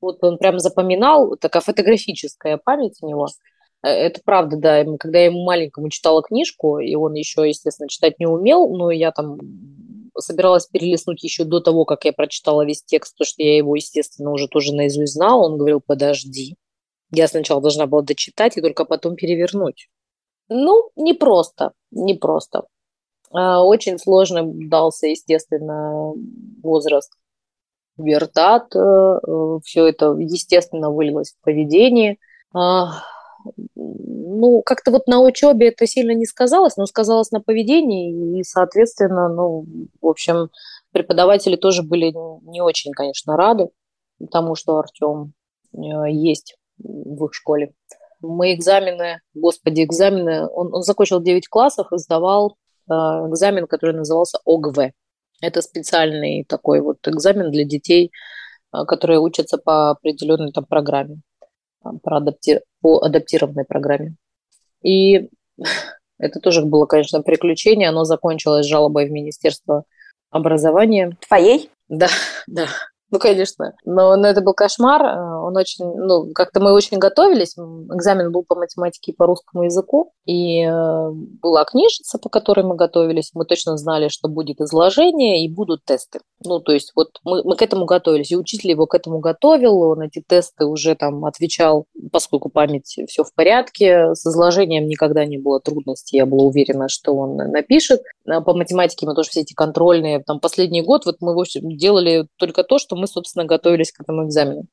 вот он прям запоминал, такая фотографическая память у него – это правда, да. Когда я ему маленькому читала книжку, и он еще, естественно, читать не умел, но я там собиралась перелистнуть еще до того, как я прочитала весь текст, потому что я его, естественно, уже тоже наизусть знала. Он говорил, подожди. Я сначала должна была дочитать и только потом перевернуть. Ну, не просто, не просто. А, очень сложно дался, естественно, возраст вертат. Э, э, Все это, естественно, вылилось в поведение. Ну, как-то вот на учебе это сильно не сказалось, но сказалось на поведении, и, соответственно, ну, в общем, преподаватели тоже были не очень, конечно, рады тому, что Артем э, есть в их школе. Мы экзамены, господи, экзамены, он, он закончил 9 классов и сдавал э, экзамен, который назывался ОГВ. Это специальный такой вот экзамен для детей, э, которые учатся по определенной там программе по, адапти... по адаптированной программе. И это тоже было, конечно, приключение. Оно закончилось жалобой в Министерство образования. Твоей? Да, да. Ну, конечно. Но, но это был кошмар. Э, он очень, ну, как-то мы очень готовились. Экзамен был по математике и по русскому языку. И э, была книжица, по которой мы готовились. Мы точно знали, что будет изложение и будут тесты. Ну, то есть вот мы, мы к этому готовились. И учитель его к этому готовил. Он эти тесты уже там отвечал, поскольку память все в порядке. С изложением никогда не было трудностей. Я была уверена, что он напишет. А по математике мы тоже все эти контрольные. Там последний год вот мы в общем делали только то, что мы, собственно, готовились к этому экзамену.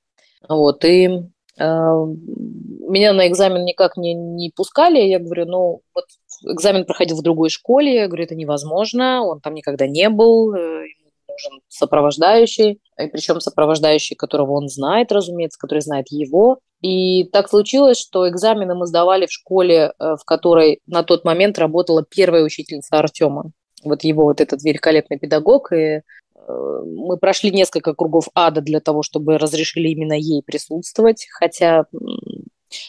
Вот, и э, меня на экзамен никак не, не пускали. Я говорю, ну, вот экзамен проходил в другой школе. Я говорю, это невозможно, он там никогда не был, э, нужен сопровождающий, и причем сопровождающий, которого он знает, разумеется, который знает его. И так случилось, что экзамены мы сдавали в школе, э, в которой на тот момент работала первая учительница Артема. Вот его вот этот великолепный педагог, и мы прошли несколько кругов ада для того, чтобы разрешили именно ей присутствовать, хотя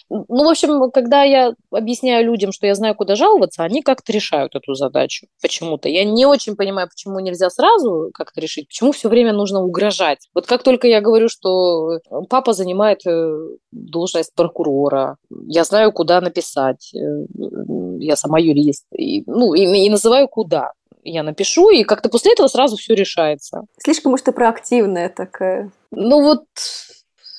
ну, в общем, когда я объясняю людям, что я знаю, куда жаловаться, они как-то решают эту задачу почему-то. Я не очень понимаю, почему нельзя сразу как-то решить, почему все время нужно угрожать. Вот как только я говорю, что папа занимает э, должность прокурора, я знаю, куда написать, э, я сама юрист, и, ну, и, и называю куда я напишу, и как-то после этого сразу все решается. Слишком уж ты проактивная такая. Ну вот,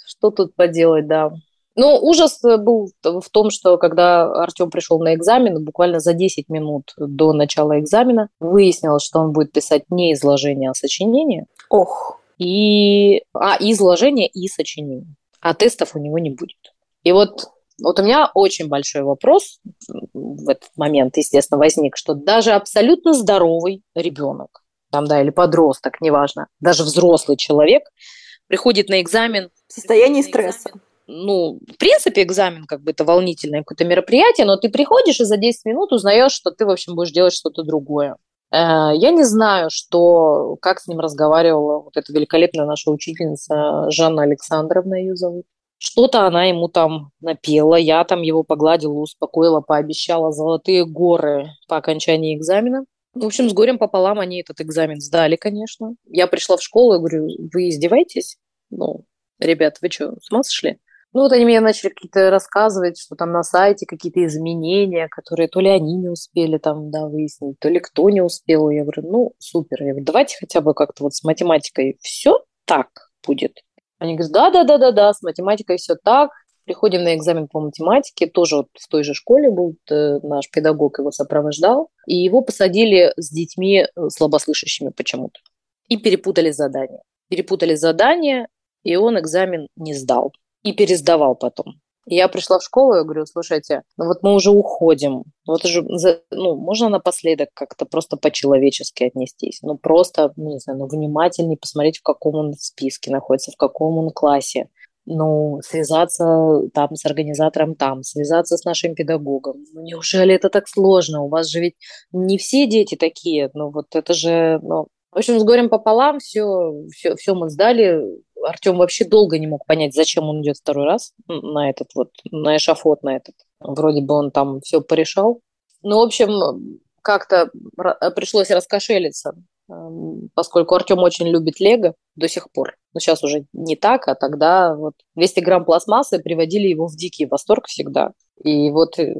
что тут поделать, да. Ну, ужас был в том, что когда Артем пришел на экзамен, буквально за 10 минут до начала экзамена, выяснилось, что он будет писать не изложение, а сочинение. Ох. И... А, изложение и сочинение. А тестов у него не будет. И вот вот у меня очень большой вопрос в этот момент, естественно, возник, что даже абсолютно здоровый ребенок, там, да, или подросток, неважно, даже взрослый человек приходит на экзамен... В состоянии стресса. Ну, в принципе, экзамен как бы это волнительное какое-то мероприятие, но ты приходишь и за 10 минут узнаешь, что ты, в общем, будешь делать что-то другое. Э, я не знаю, что, как с ним разговаривала вот эта великолепная наша учительница Жанна Александровна ее зовут. Что-то она ему там напела, я там его погладила, успокоила, пообещала золотые горы по окончании экзамена. В общем, с горем пополам они этот экзамен сдали, конечно. Я пришла в школу и говорю, вы издеваетесь? Ну, ребят, вы что, с ума сошли? Ну, вот они мне начали какие-то рассказывать, что там на сайте какие-то изменения, которые то ли они не успели там, да, выяснить, то ли кто не успел. Я говорю, ну, супер. Я говорю, давайте хотя бы как-то вот с математикой все так будет. Они говорят, да-да-да-да-да, с математикой все так. Приходим на экзамен по математике, тоже вот в той же школе был э, наш педагог, его сопровождал, и его посадили с детьми э, слабослышащими почему-то. И перепутали задание. Перепутали задание, и он экзамен не сдал. И пересдавал потом я пришла в школу и говорю, слушайте, ну вот мы уже уходим. Вот же, ну, можно напоследок как-то просто по-человечески отнестись. Ну, просто, ну, не знаю, ну, внимательнее посмотреть, в каком он списке находится, в каком он классе. Ну, связаться там с организатором там, связаться с нашим педагогом. Ну, неужели это так сложно? У вас же ведь не все дети такие. Ну, вот это же, ну, в общем, с горем пополам все, все, все мы сдали, Артем вообще долго не мог понять, зачем он идет второй раз на этот вот, на эшафот на этот. Вроде бы он там все порешал. Ну, в общем, как-то пришлось раскошелиться, эм, поскольку Артем очень любит Лего до сих пор. Но сейчас уже не так, а тогда вот 200 грамм пластмассы приводили его в дикий восторг всегда. И вот э,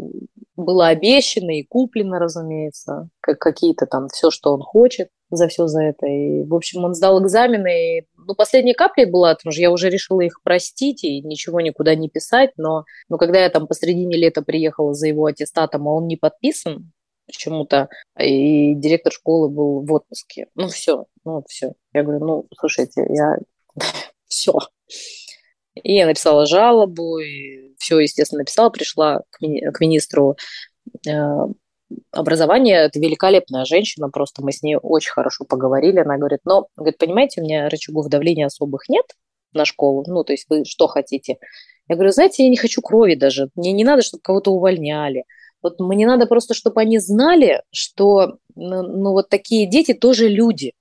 было обещано и куплено, разумеется, как какие-то там все, что он хочет за все за это. И, в общем, он сдал экзамены. И, ну, последней каплей была, потому что я уже решила их простить и ничего никуда не писать. Но, но когда я там посредине лета приехала за его аттестатом, а он не подписан почему-то, и директор школы был в отпуске. Ну, все, ну, все. Я говорю, ну, слушайте, я... все. И я написала жалобу, и все, естественно, написала, пришла к, ми- к министру образования. Это великолепная женщина, просто мы с ней очень хорошо поговорили. Она говорит, но, говорит, понимаете, у меня рычагов давления особых нет на школу, ну, то есть вы что хотите? Я говорю, знаете, я не хочу крови даже, мне не надо, чтобы кого-то увольняли. Вот мне надо просто, чтобы они знали, что ну, ну вот такие дети тоже люди,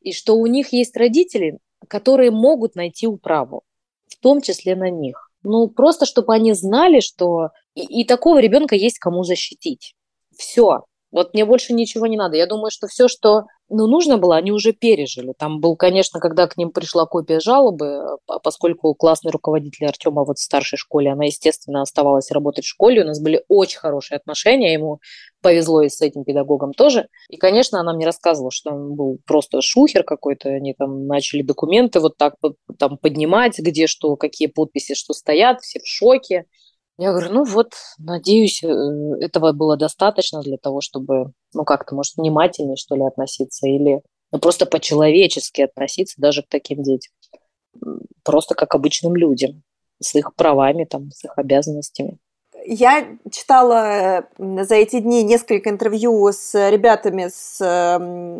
и что у них есть родители, которые могут найти управу в том числе на них. Ну, просто чтобы они знали, что и, и такого ребенка есть кому защитить. Все. Вот мне больше ничего не надо. Я думаю, что все, что ну, нужно было, они уже пережили. Там был, конечно, когда к ним пришла копия жалобы, поскольку классный руководитель Артема вот в старшей школе, она, естественно, оставалась работать в школе. У нас были очень хорошие отношения, ему повезло и с этим педагогом тоже. И, конечно, она мне рассказывала, что он был просто шухер какой-то. Они там начали документы вот так там поднимать, где что, какие подписи, что стоят, все в шоке. Я говорю, ну вот, надеюсь, э, этого было достаточно для того, чтобы, ну как-то, может, внимательнее, что ли, относиться или ну, просто по-человечески относиться даже к таким детям. Просто как обычным людям, с их правами, там, с их обязанностями. Я читала за эти дни несколько интервью с ребятами с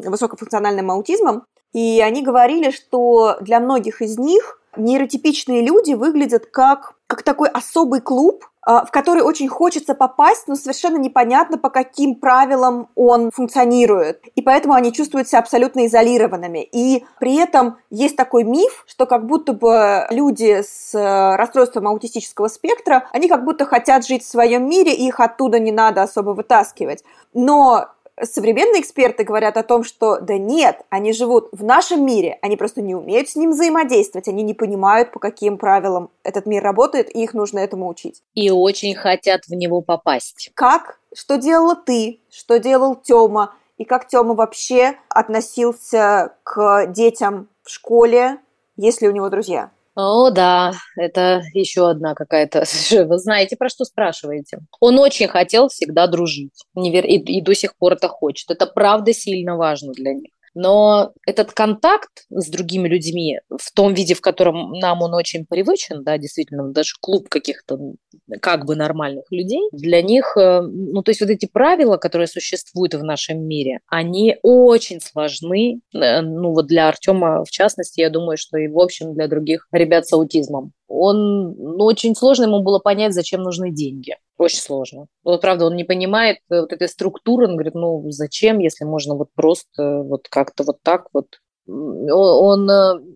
высокофункциональным аутизмом, и они говорили, что для многих из них нейротипичные люди выглядят как, как такой особый клуб, а, в который очень хочется попасть, но совершенно непонятно, по каким правилам он функционирует. И поэтому они чувствуют себя абсолютно изолированными. И при этом есть такой миф, что как будто бы люди с э, расстройством аутистического спектра, они как будто хотят жить в своем мире, и их оттуда не надо особо вытаскивать. Но современные эксперты говорят о том, что да нет, они живут в нашем мире, они просто не умеют с ним взаимодействовать, они не понимают, по каким правилам этот мир работает, и их нужно этому учить. И очень хотят в него попасть. Как? Что делала ты? Что делал Тёма? И как Тёма вообще относился к детям в школе, если у него друзья? О, да, это еще одна какая-то... Вы знаете, про что спрашиваете? Он очень хотел всегда дружить. И, и до сих пор это хочет. Это правда сильно важно для них. Но этот контакт с другими людьми в том виде, в котором нам он очень привычен, да, действительно, даже клуб каких-то как бы нормальных людей, для них, э, ну, то есть вот эти правила, которые существуют в нашем мире, они очень сложны, э, ну, вот для Артема в частности, я думаю, что и в общем для других ребят с аутизмом он, ну, очень сложно ему было понять, зачем нужны деньги. Очень сложно. Вот, правда, он не понимает э, вот этой структуры, он говорит, ну, зачем, если можно вот просто вот как-то вот так вот. Он, он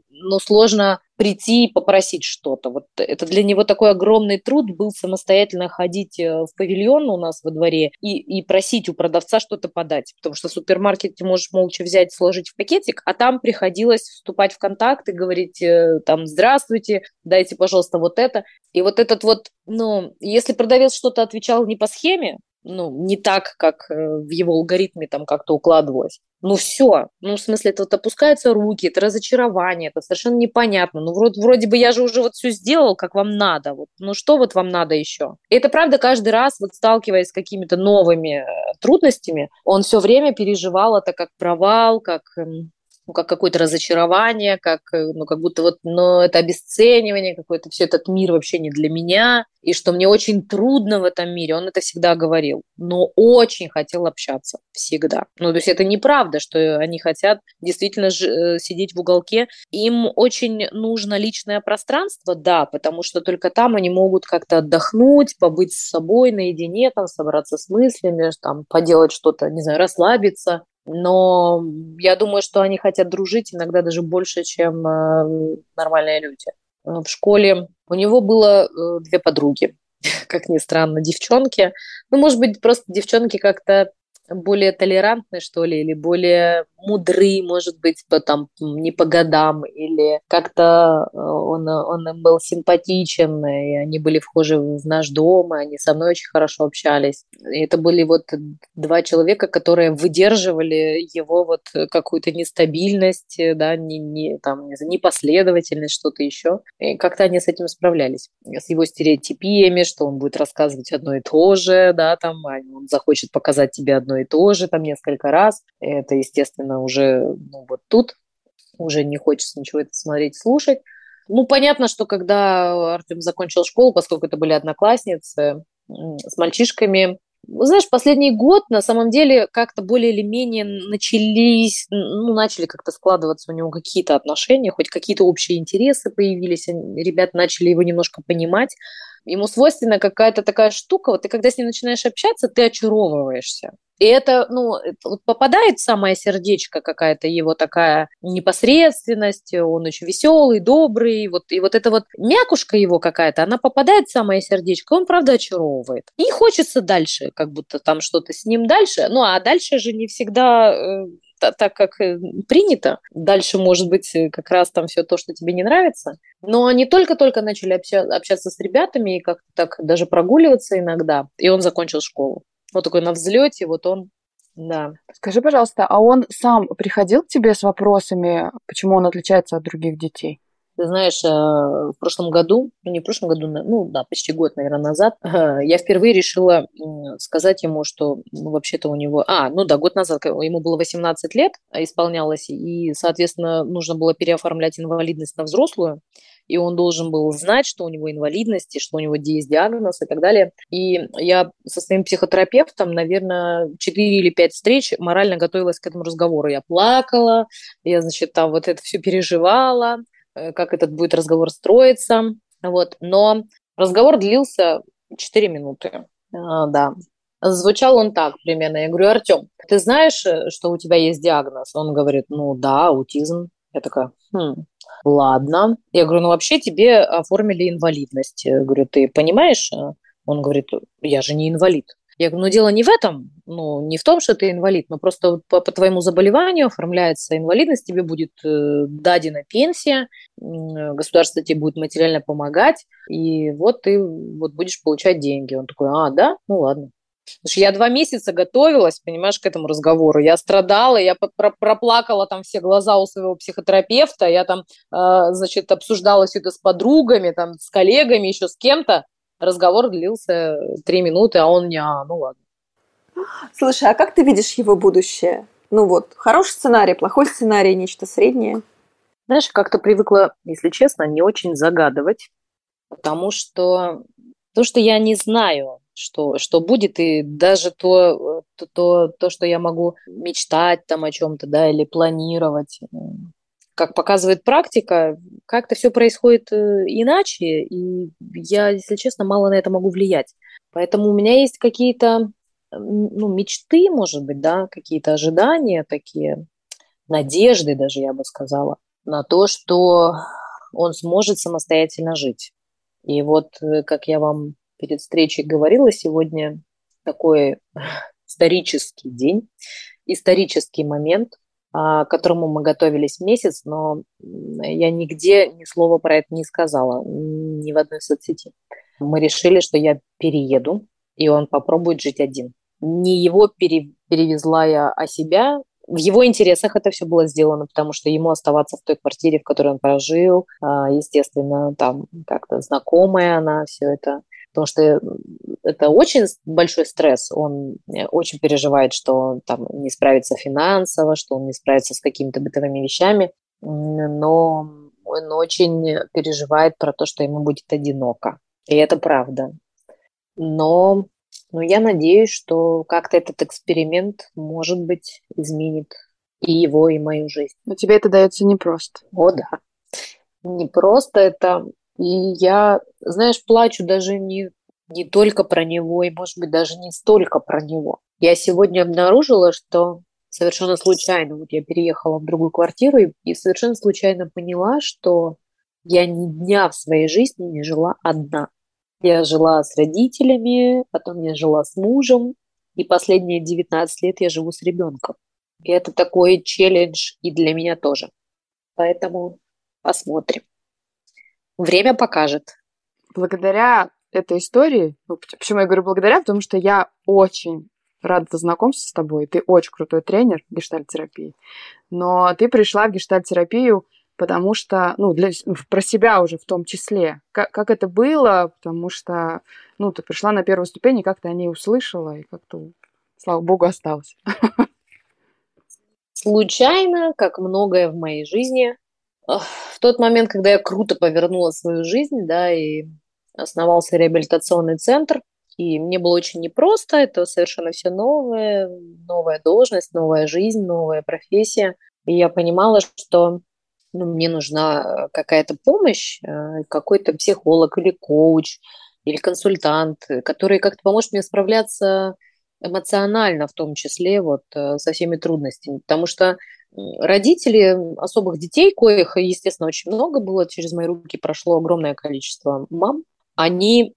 ну, сложно прийти и попросить что-то. Вот это для него такой огромный труд был самостоятельно ходить э, в павильон у нас во дворе и, и просить у продавца что-то подать. Потому что в супермаркете можешь молча взять, сложить в пакетик, а там приходилось вступать в контакт и говорить э, там «Здравствуйте, дайте, пожалуйста, вот это». И вот этот вот, ну, если продавец что-то отвечал не по схеме, ну, не так, как э, в его алгоритме там как-то укладывалось. Ну все, ну в смысле, это вот опускаются руки, это разочарование, это совершенно непонятно. Ну вроде, вроде бы я же уже вот все сделал, как вам надо. Вот, ну что вот вам надо еще? И это правда каждый раз, вот сталкиваясь с какими-то новыми э, трудностями, он все время переживал это как провал, как эм, ну, как какое-то разочарование, как, э, ну, как будто вот, но это обесценивание, какой-то все этот мир вообще не для меня, и что мне очень трудно в этом мире, он это всегда говорил, но очень хотел общаться, всегда. Ну, то есть это неправда, что они хотят действительно ж, э, сидеть в уголке, им очень нужно личное пространство, да, потому что только там они могут как-то отдохнуть, побыть с собой наедине, там, собраться с мыслями, там, поделать что-то, не знаю, расслабиться, но я думаю, что они хотят дружить иногда даже больше, чем э, нормальные люди. В школе у него было э, две подруги, как ни странно, девчонки. Ну, может быть, просто девчонки как-то более толерантны, что ли, или более мудры, может быть, по, там, не по годам, или как-то э, он, он им был симпатичен, и они были вхожи в наш дом, и они со мной очень хорошо общались. И это были вот два человека, которые выдерживали его вот какую-то нестабильность, да, не, не, там, непоследовательность, что-то еще. И как-то они с этим справлялись. С его стереотипиями, что он будет рассказывать одно и то же, да, там, а он захочет показать тебе одно и то же там несколько раз. Это, естественно, уже ну, вот тут уже не хочется ничего это смотреть, слушать. Ну, понятно, что когда Артем закончил школу, поскольку это были одноклассницы, с мальчишками, знаешь, последний год на самом деле как-то более или менее начались, ну, начали как-то складываться у него какие-то отношения, хоть какие-то общие интересы появились, ребята начали его немножко понимать. Ему свойственна какая-то такая штука, вот ты когда с ним начинаешь общаться, ты очаровываешься. И это, ну, попадает в самое сердечко какая-то его такая непосредственность, он очень веселый, добрый, вот, и вот эта вот мякушка его какая-то, она попадает в самое сердечко, он, правда, очаровывает. И хочется дальше, как будто там что-то с ним дальше, ну, а дальше же не всегда э, так, как э, принято. Дальше, может быть, э, как раз там все то, что тебе не нравится. Но они только-только начали общаться с ребятами и как-то так даже прогуливаться иногда. И он закончил школу. Вот такой на взлете, вот он, да. Скажи, пожалуйста, а он сам приходил к тебе с вопросами, почему он отличается от других детей? Ты знаешь, э, в прошлом году, ну не в прошлом году, ну да, почти год, наверное, назад, я впервые решила сказать ему, что ну, вообще-то у него... А, ну да, год назад, ему было 18 лет, исполнялось, и, соответственно, нужно было переоформлять инвалидность на взрослую и он должен был знать, что у него инвалидность, и что у него есть диагноз и так далее. И я со своим психотерапевтом, наверное, 4 или 5 встреч морально готовилась к этому разговору. Я плакала, я, значит, там вот это все переживала, как этот будет разговор строиться. Вот. Но разговор длился 4 минуты. А, да. Звучал он так примерно. Я говорю, Артем, ты знаешь, э, что у тебя есть диагноз? Он говорит, ну да, аутизм. Я такая, хм, ладно. Я говорю, ну вообще тебе оформили инвалидность. Я говорю, ты понимаешь? Он говорит, я же не инвалид. Я говорю, ну дело не в этом, ну не в том, что ты инвалид, но просто по, по твоему заболеванию оформляется инвалидность, тебе будет э, дадена пенсия, э, государство тебе будет материально помогать, и вот ты вот будешь получать деньги. Он такой, а, да? Ну ладно. Потому что я два месяца готовилась, понимаешь, к этому разговору. Я страдала, я проплакала там все глаза у своего психотерапевта, я там, э, значит, обсуждала все это с подругами, там, с коллегами, еще с кем-то. Разговор длился три минуты, а он не, а, ну ладно. Слушай, а как ты видишь его будущее? Ну вот, хороший сценарий, плохой сценарий, нечто среднее? Знаешь, как-то привыкла, если честно, не очень загадывать, потому что то, что я не знаю, что, что будет, и даже то, то, то, то, что я могу мечтать там о чем-то, да, или планировать, как показывает практика, как-то все происходит э, иначе, и я, если честно, мало на это могу влиять. Поэтому у меня есть какие-то ну, мечты, может быть, да, какие-то ожидания такие, надежды даже, я бы сказала, на то, что он сможет самостоятельно жить. И вот, э, как я вам перед встречей говорила, сегодня такой исторический день, исторический момент, а, к которому мы готовились месяц, но я нигде ни слова про это не сказала, ни в одной соцсети. Мы решили, что я перееду, и он попробует жить один не его пере, перевезла я, а себя. В его интересах это все было сделано, потому что ему оставаться в той квартире, в которой он прожил, а, естественно, там как-то знакомая она, все это потому что это очень большой стресс. Он э, очень переживает, что он там не справится финансово, что он не справится с какими-то бытовыми вещами, но он очень переживает про то, что ему будет одиноко. И это правда. Но но я надеюсь, что как-то этот эксперимент, может быть, изменит и его, и мою жизнь. Но тебе это дается непросто. О, да. Не просто это. И я, знаешь, плачу даже не, не только про него, и, может быть, даже не столько про него. Я сегодня обнаружила, что совершенно случайно, вот я переехала в другую квартиру и, и совершенно случайно поняла, что я ни дня в своей жизни не жила одна. Я жила с родителями, потом я жила с мужем, и последние 19 лет я живу с ребенком. И это такой челлендж и для меня тоже. Поэтому посмотрим. Время покажет. Благодаря этой истории, ну, почему я говорю благодаря, потому что я очень рада знакомству с тобой. Ты очень крутой тренер гештальтерапии. Но ты пришла в гештальтерапию потому что, ну, для, про себя уже в том числе. Как, как это было, потому что, ну, ты пришла на первую ступень, и как-то о ней услышала, и как-то, слава богу, осталось. Случайно, как многое в моей жизни, в тот момент, когда я круто повернула свою жизнь, да, и основался реабилитационный центр, и мне было очень непросто, это совершенно все новое, новая должность, новая жизнь, новая профессия. И я понимала, что ну, мне нужна э, какая-то помощь, э, какой-то психолог или коуч, или консультант, э, который как-то поможет мне справляться эмоционально, в том числе вот со всеми трудностями. Потому что родители особых детей, коих, естественно, очень много было, через мои руки прошло огромное количество мам, они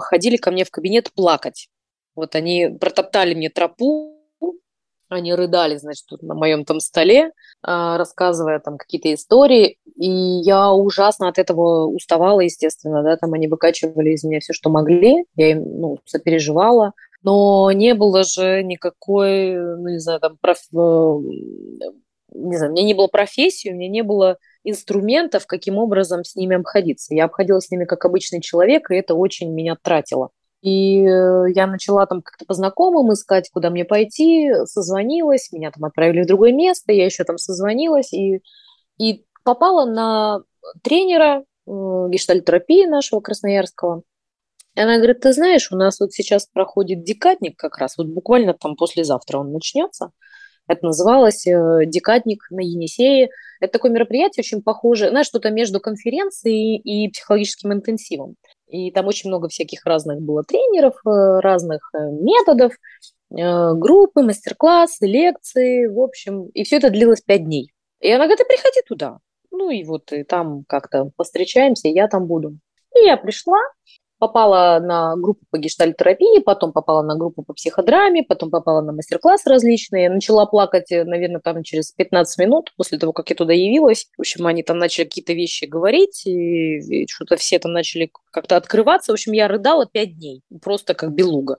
ходили ко мне в кабинет плакать. Вот они протоптали мне тропу, они рыдали, значит, тут на моем там столе, а, рассказывая там какие-то истории, и я ужасно от этого уставала, естественно, да, там они выкачивали из меня все, что могли, я им, ну, сопереживала, но не было же никакой, ну, не знаю, там, проф... Э, не знаю, у меня не было профессии, у меня не было инструментов, каким образом с ними обходиться. Я обходилась с ними как обычный человек, и это очень меня тратило. И э, я начала там как-то по знакомым искать, куда мне пойти, созвонилась, меня там отправили в другое место, я еще там созвонилась и, и попала на тренера э, гештальтерапии нашего красноярского. И она говорит, ты знаешь, у нас вот сейчас проходит декатник как раз, вот буквально там послезавтра он начнется. Это называлось э, «Декатник на Енисее». Это такое мероприятие очень похоже, знаешь, что-то между конференцией и психологическим интенсивом. И там очень много всяких разных было тренеров, э, разных э, методов, э, группы, мастер-классы, лекции, в общем. И все это длилось пять дней. И она говорит, ты приходи туда. Ну и вот и там как-то встречаемся, я там буду. И я пришла, попала на группу по гештальтерапии, потом попала на группу по психодраме, потом попала на мастер-классы различные. Начала плакать, наверное, там через 15 минут после того, как я туда явилась. В общем, они там начали какие-то вещи говорить, и, и что-то все там начали как-то открываться. В общем, я рыдала 5 дней, просто как белуга.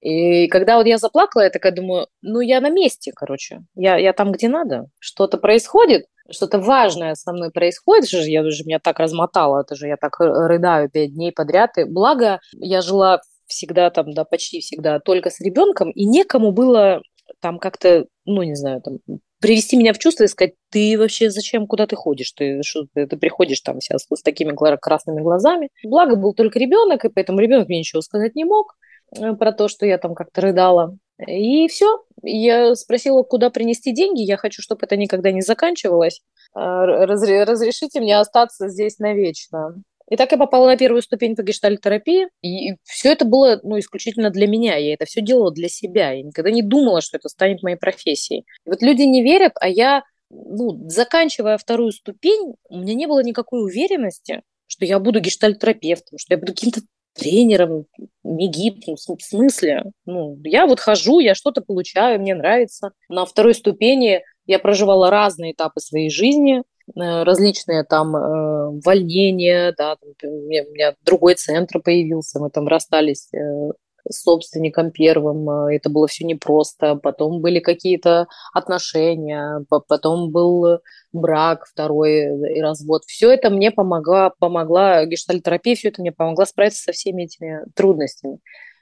И когда вот я заплакала, я такая думаю, ну я на месте, короче, я, я там, где надо. Что-то происходит, что-то важное со мной происходит, же я уже меня так размотала, это же я так рыдаю пять дней подряд. И благо, я жила всегда там, да, почти всегда только с ребенком, и некому было там как-то, ну, не знаю, там, привести меня в чувство и сказать, ты вообще зачем, куда ты ходишь? Ты, что, ты, ты приходишь там сейчас с такими красными глазами. Благо был только ребенок, и поэтому ребенок мне ничего сказать не мог э, про то, что я там как-то рыдала. И все. Я спросила, куда принести деньги. Я хочу, чтобы это никогда не заканчивалось. А, разрешите мне остаться здесь навечно. И так я попала на первую ступень по гештальтерапии, и все это было ну, исключительно для меня. Я это все делала для себя. Я никогда не думала, что это станет моей профессией. И вот люди не верят, а я, ну, заканчивая вторую ступень, у меня не было никакой уверенности, что я буду гештальтерапевтом, что я буду каким-то тренером, ну, в смысле. Ну, я вот хожу, я что-то получаю, мне нравится. На второй ступени я проживала разные этапы своей жизни, Э, различные там э, увольнения, да, там, у, меня, другой центр появился, мы там расстались э, собственником первым, э, это было все непросто, потом были какие-то отношения, потом был брак второй и развод. Все это мне помогла, помогла гештальтерапия, все это мне помогла справиться со всеми этими трудностями.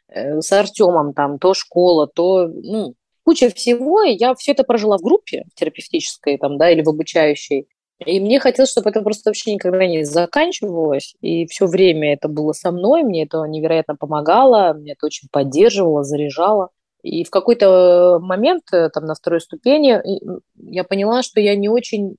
Э, с Артемом там то школа, то, ну, куча всего, и я все это прожила в группе терапевтической там, да, или в обучающей. И мне хотелось, чтобы это просто вообще никогда не заканчивалось. И все время это было со мной, мне это невероятно помогало, мне это очень поддерживало, заряжало. И в какой-то момент, э, там, на второй ступени, я поняла, что я не очень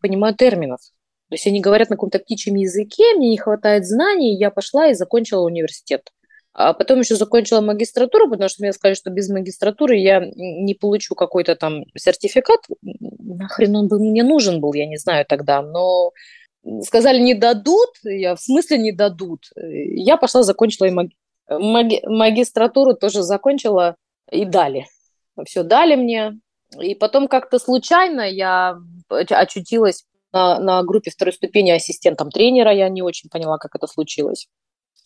понимаю терминов. То есть они говорят на каком-то птичьем языке, мне не хватает знаний, я пошла и закончила университет. А потом еще закончила магистратуру, потому что мне сказали, что без магистратуры я не получу какой-то там сертификат. Нахрен он бы мне нужен был, я не знаю тогда. Но сказали, не дадут. Я в смысле не дадут. Я пошла, закончила и маги... Маги... магистратуру тоже закончила и дали. Все дали мне. И потом как-то случайно я очутилась на, на группе второй ступени ассистентом тренера. Я не очень поняла, как это случилось.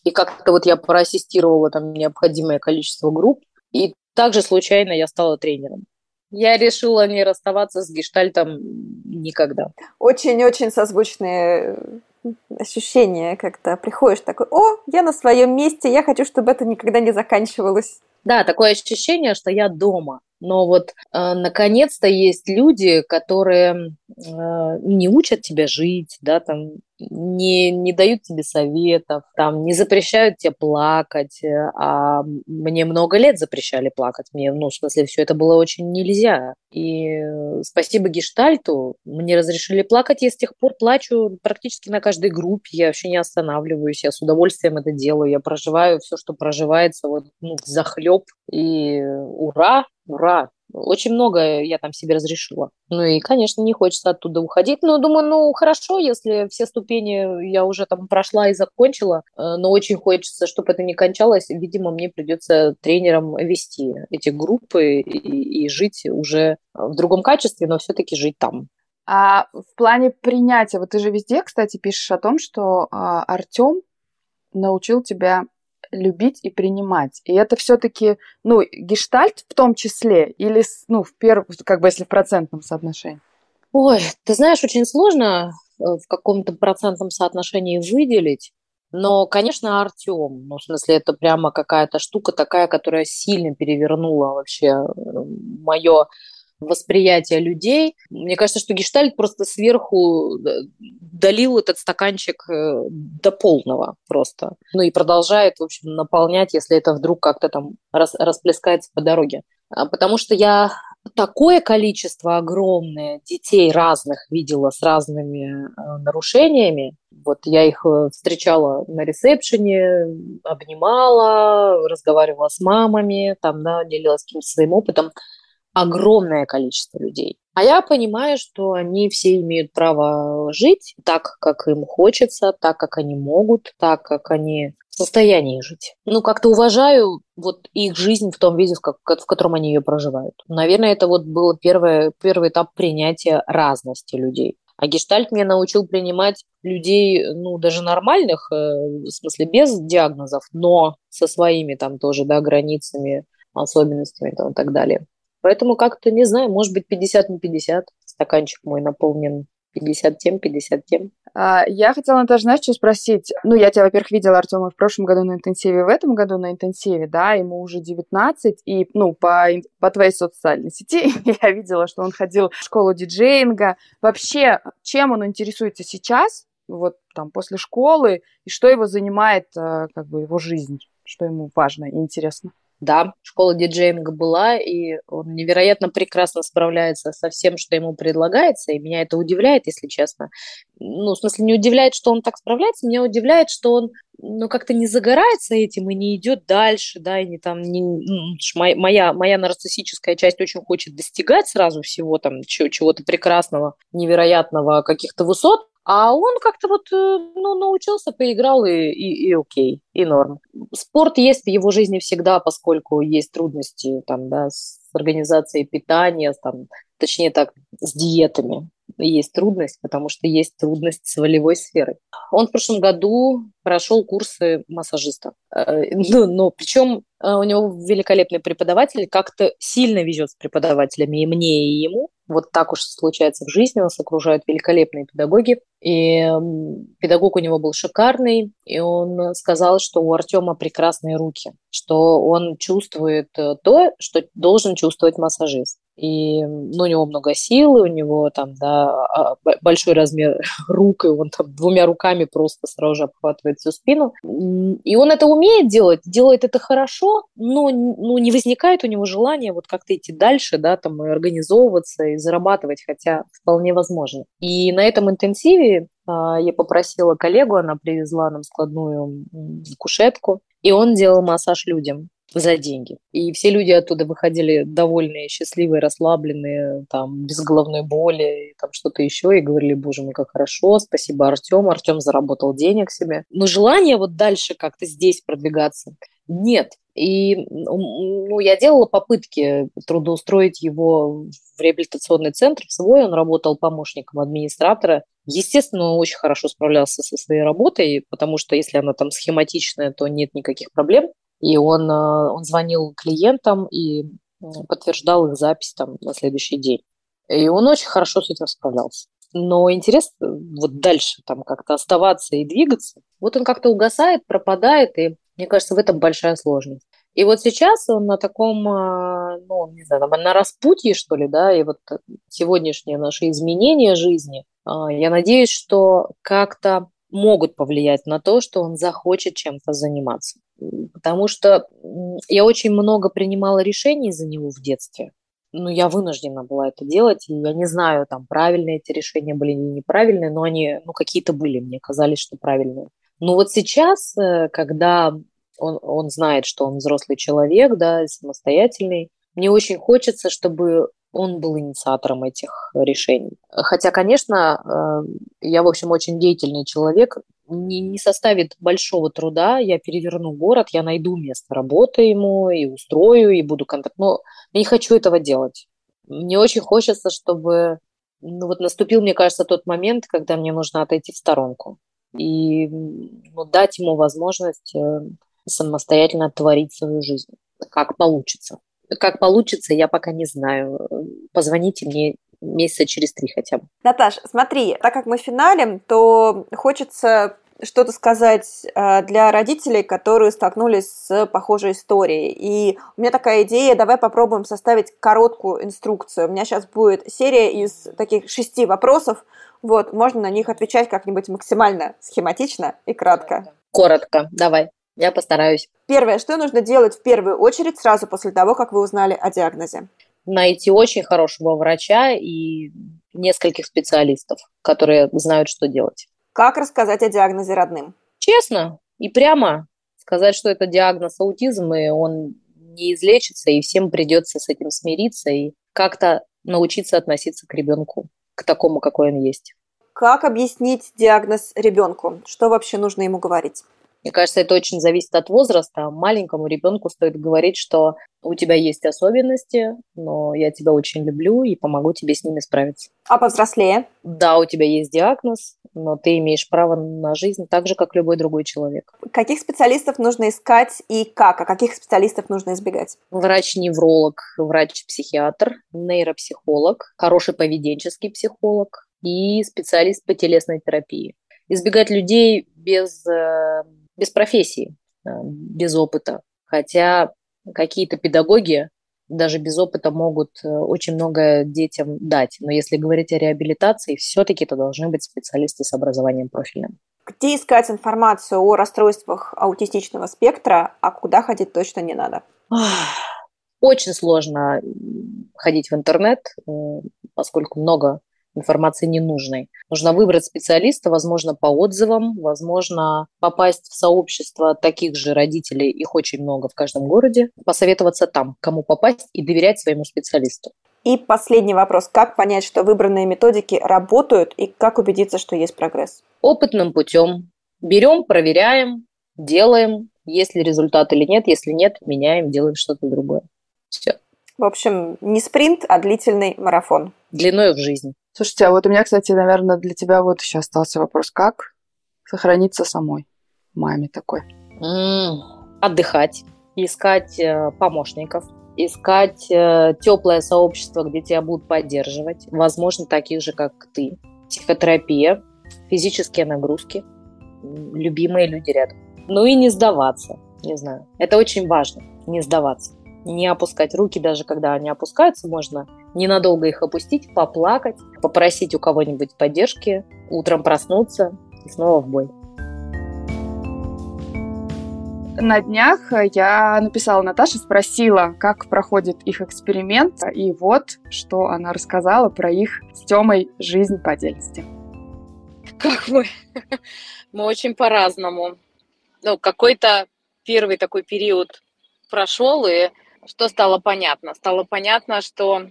И как-то вот я проассистировала там необходимое количество групп. И также случайно я стала тренером. Я решила не расставаться с гештальтом никогда. Очень-очень созвучные э, ощущения, когда приходишь такой, о, я на своем месте, я хочу, чтобы это никогда не заканчивалось. Да, такое ощущение, что я дома. Но вот э, наконец-то есть люди, которые э, не учат тебя жить, да, там не, не дают тебе советов, там, не запрещают тебе плакать, э, а мне много лет запрещали плакать, мне, ну, в смысле, все это было очень нельзя. И э, спасибо гештальту, мне разрешили плакать, я с тех пор плачу практически на каждой группе, я вообще не останавливаюсь, я с удовольствием это делаю, я проживаю все, что проживается, вот, ну, захлеб, и ура, ура, очень много я там себе разрешила. Ну и, конечно, не хочется оттуда уходить. Но думаю, ну хорошо, если все ступени я уже там прошла и закончила, э, но очень хочется, чтобы это не кончалось. Видимо, мне придется тренером вести эти группы и, и жить уже в другом качестве, но все-таки жить там. А в плане принятия, вот ты же везде, кстати, пишешь о том, что а, Артем научил тебя любить и принимать. И это все-таки, ну, гештальт в том числе, или, ну, в первом, как бы если в процентном соотношении? Ой, ты знаешь, очень сложно э, в каком-то процентном соотношении выделить. Но, конечно, Артем, ну, в смысле, это прямо какая-то штука такая, которая сильно перевернула вообще э, мое восприятие людей. Мне кажется, что гештальт просто сверху э, долил этот стаканчик э, до полного просто. Ну и продолжает, в общем, наполнять, если это вдруг как-то там рас, расплескается по дороге. А, потому что я такое количество огромное детей разных видела с разными э, нарушениями. Вот я их встречала на ресепшене, обнимала, разговаривала с мамами, там, да, делилась каким-то своим опытом огромное количество людей. А я понимаю, что они все имеют право жить так, как им хочется, так, как они могут, так, как они в состоянии жить. Ну, как-то уважаю вот их жизнь в том виде, в, как, в котором они ее проживают. Наверное, это вот был первый, первый этап принятия разности людей. А гештальт меня научил принимать людей, ну, даже нормальных, э, в смысле, без диагнозов, но со своими там тоже, да, границами, особенностями там, и так далее. Поэтому как-то, не знаю, может быть, 50 на 50. Стаканчик мой наполнен 50 тем, 50 тем. А, я хотела, Наташа, знаешь, что спросить? Ну, я тебя, во-первых, видела, Артема, в прошлом году на интенсиве, в этом году на интенсиве, да, ему уже 19, и, ну, по, по твоей социальной сети я видела, что он ходил в школу диджеинга. Вообще, чем он интересуется сейчас, вот там после школы, и что его занимает, э, как бы, его жизнь, что ему важно и интересно? Да, школа диджеинга была, и он невероятно прекрасно справляется со всем, что ему предлагается, и меня это удивляет, если честно. Ну, в смысле, не удивляет, что он так справляется, меня удивляет, что он ну, как-то не загорается этим и не идет дальше, да, и не там, не, ну, моя, моя нарциссическая часть очень хочет достигать сразу всего там, чего-то прекрасного, невероятного, каких-то высот, а он как-то вот э, ну, научился, поиграл и, и, и окей, и норм. Спорт есть в его жизни всегда, поскольку есть трудности там, да, с организацией питания, там, точнее так, с диетами. Есть трудность, потому что есть трудность с волевой сферой. Он в прошлом году прошел курсы массажиста. Э, ну, но причем э, у него великолепный преподаватель, как-то сильно везет с преподавателями и мне, и ему. Вот так уж случается в жизни, нас окружают великолепные педагоги. И педагог у него был шикарный, и он сказал, что у Артема прекрасные руки, что он чувствует э, то, что должен чувствовать массажист. И ну, у него много силы, у него там да, а, большой размер рук, и он там двумя руками просто сразу же обхватывает всю спину. И он это умеет делать, делает это хорошо, но ну, не возникает у него желания вот как-то идти дальше, да, там, и организовываться, и зарабатывать, хотя вполне возможно. И на этом интенсиве а, я попросила коллегу, она привезла нам складную кушетку, и он делал массаж людям за деньги. И все люди оттуда выходили довольные, счастливые, расслабленные, там, без головной боли, там что-то еще, и говорили, боже мой, как хорошо, спасибо Артем, Артем заработал денег себе. Но желание вот дальше как-то здесь продвигаться нет. И ну, я делала попытки трудоустроить его в реабилитационный центр в свой. Он работал помощником администратора. Естественно, он очень хорошо справлялся со своей работой, потому что если она там схематичная, то нет никаких проблем. И он, э, он звонил клиентам и подтверждал их запись там на следующий день. И он очень хорошо с этим справлялся. Но интерес э, вот дальше там как-то оставаться и двигаться, вот он как-то угасает, пропадает, и мне кажется, в этом большая сложность. И вот сейчас он на таком, э, ну, не знаю, на распутье, что ли, да, и вот сегодняшние наши изменения жизни, я надеюсь, что как-то могут повлиять на то, что он захочет чем-то заниматься. Потому что я очень много принимала решений за него в детстве. Ну, я вынуждена была это делать, и я не знаю, там, правильные эти решения были или неправильные, но они, ну, какие-то были, мне казались, что правильные. Но вот сейчас, э, когда он, он знает, что он взрослый человек, да, самостоятельный, мне очень хочется, чтобы он был инициатором этих решений. Хотя, конечно, э, я, в общем, очень деятельный человек, не, не составит большого труда, я переверну город, я найду место работы ему и устрою, и буду контакт. Но я не хочу этого делать. Мне очень хочется, чтобы ну, вот наступил, мне кажется, тот момент, когда мне нужно отойти в сторонку и ну, дать ему возможность э, самостоятельно творить свою жизнь, как получится. Как получится, я пока не знаю. Позвоните мне месяца через три хотя бы. Наташ, смотри, так как мы финалем, то хочется что-то сказать э, для родителей, которые столкнулись с похожей историей. И у меня такая идея, давай попробуем составить короткую инструкцию. У меня сейчас будет серия из таких шести вопросов. Вот, можно на них отвечать как-нибудь максимально схематично и кратко. Коротко, давай. Я постараюсь. Первое, что нужно делать в первую очередь сразу после того, как вы узнали о диагнозе? найти очень хорошего врача и нескольких специалистов, которые знают, что делать. Как рассказать о диагнозе родным? Честно и прямо сказать, что это диагноз аутизм, и он не излечится, и всем придется с этим смириться и как-то научиться относиться к ребенку, к такому, какой он есть. Как объяснить диагноз ребенку? Что вообще нужно ему говорить? Мне кажется, это очень зависит от возраста. Маленькому ребенку стоит говорить, что у тебя есть особенности, но я тебя очень люблю и помогу тебе с ними справиться. А повзрослее? Да, у тебя есть диагноз, но ты имеешь право на жизнь так же, как любой другой человек. Каких специалистов нужно искать и как? А каких специалистов нужно избегать? Врач-невролог, врач-психиатр, нейропсихолог, хороший поведенческий психолог и специалист по телесной терапии. Избегать людей без э, без профессии, э, без опыта. Хотя какие-то педагоги даже без опыта могут э, очень много детям дать. Но если говорить о реабилитации, все-таки это должны быть специалисты с образованием профильным. Где искать информацию о расстройствах аутистичного спектра, а куда ходить точно не надо? Очень сложно ходить в интернет, э, поскольку много информации ненужной. Нужно выбрать специалиста, возможно, по отзывам, возможно, попасть в сообщество таких же родителей, их очень много в каждом городе, посоветоваться там, кому попасть и доверять своему специалисту. И последний вопрос. Как понять, что выбранные методики работают и как убедиться, что есть прогресс? Опытным путем. Берем, проверяем, делаем. Есть ли результат или нет. Если нет, меняем, делаем что-то другое. Все. В общем, не спринт, а длительный марафон. Длиной в жизнь. Слушайте, а вот у меня, кстати, наверное, для тебя вот еще остался вопрос, как сохраниться самой, маме такой? Mm, отдыхать, искать э, помощников, искать э, теплое сообщество, где тебя будут поддерживать, возможно, таких же, как ты. Психотерапия, физические нагрузки, любимые люди рядом. Ну и не сдаваться, не знаю. Это очень важно, не сдаваться. Не опускать руки, даже когда они опускаются, можно ненадолго их опустить, поплакать, попросить у кого-нибудь поддержки, утром проснуться и снова в бой. На днях я написала Наташе, спросила, как проходит их эксперимент, и вот, что она рассказала про их с Тёмой жизнь по отдельности. Как мы? Мы очень по-разному. Ну, какой-то первый такой период прошел, и что стало понятно? Стало понятно, что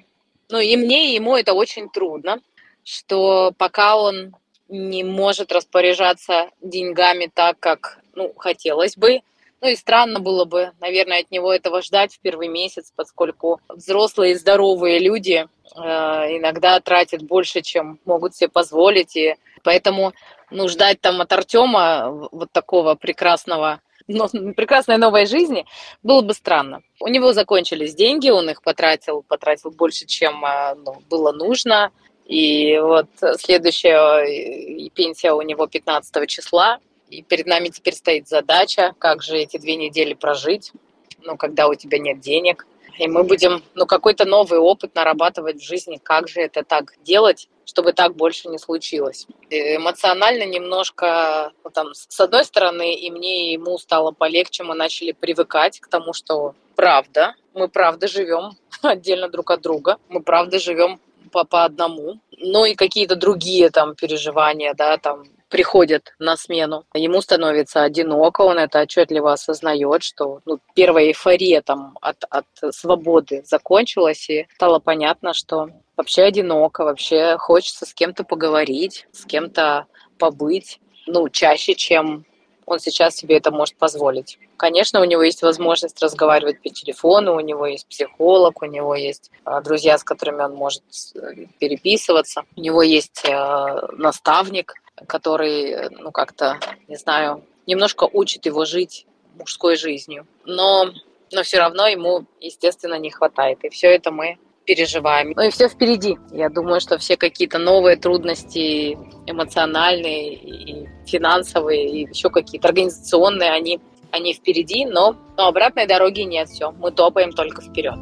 ну и мне, и ему это очень трудно, что пока он не может распоряжаться деньгами так, как ну, хотелось бы. Ну и странно было бы, наверное, от него этого ждать в первый месяц, поскольку взрослые здоровые люди э, иногда тратят больше, чем могут себе позволить. И поэтому ну, ждать там от Артема вот такого прекрасного но, прекрасной новой жизни, было бы странно. У него закончились деньги, он их потратил, потратил больше, чем а, ну, было нужно. И вот следующая пенсия у него 15 числа. И перед нами теперь стоит задача, как же эти две недели прожить, ну, когда у тебя нет денег. И мы будем, ну, какой-то новый опыт нарабатывать в жизни, как же это так делать, чтобы так больше не случилось. И эмоционально немножко, ну, там, с одной стороны, и мне, и ему стало полегче, мы начали привыкать к тому, что правда, мы правда живем отдельно друг от друга, мы правда живем по, по одному, но и какие-то другие там переживания, да, там приходят на смену. Ему становится одиноко, он это отчетливо осознает, что ну, первая эйфория там, от, от свободы закончилась, и стало понятно, что вообще одиноко, вообще хочется с кем-то поговорить, с кем-то побыть, ну, чаще, чем он сейчас себе это может позволить. Конечно, у него есть возможность разговаривать по телефону, у него есть психолог, у него есть а, друзья, с которыми он может переписываться, у него есть э, наставник, который, ну, как-то, не знаю, немножко учит его жить мужской жизнью. Но, но все равно ему, естественно, не хватает. И все это мы переживаем. Ну и все впереди. Я думаю, что все какие-то новые трудности эмоциональные и финансовые, и еще какие-то организационные, они, они впереди, но, но обратной дороги нет. Все, мы топаем только вперед.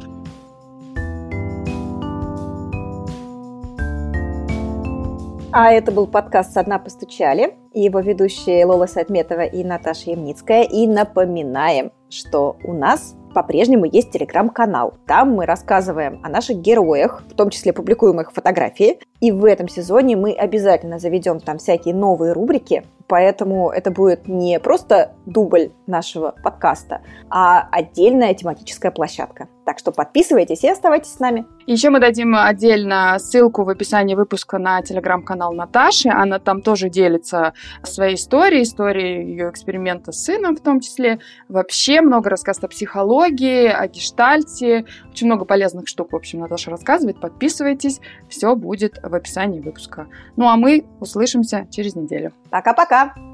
А это был подкаст «Со дна постучали» и его ведущие Лола Сайтметова и Наташа Ямницкая. И напоминаем, что у нас по-прежнему есть телеграм-канал. Там мы рассказываем о наших героях, в том числе публикуем их фотографии. И в этом сезоне мы обязательно заведем там всякие новые рубрики, поэтому это будет не просто дубль нашего подкаста, а отдельная тематическая площадка. Так что подписывайтесь и оставайтесь с нами. Еще мы дадим отдельно ссылку в описании выпуска на телеграм-канал Наташи. Она там тоже делится свои истории, истории ее эксперимента с сыном в том числе. Вообще много рассказов о психологии, о гештальте. Очень много полезных штук, в общем, Наташа рассказывает. Подписывайтесь, все будет в описании выпуска. Ну а мы услышимся через неделю. Пока-пока!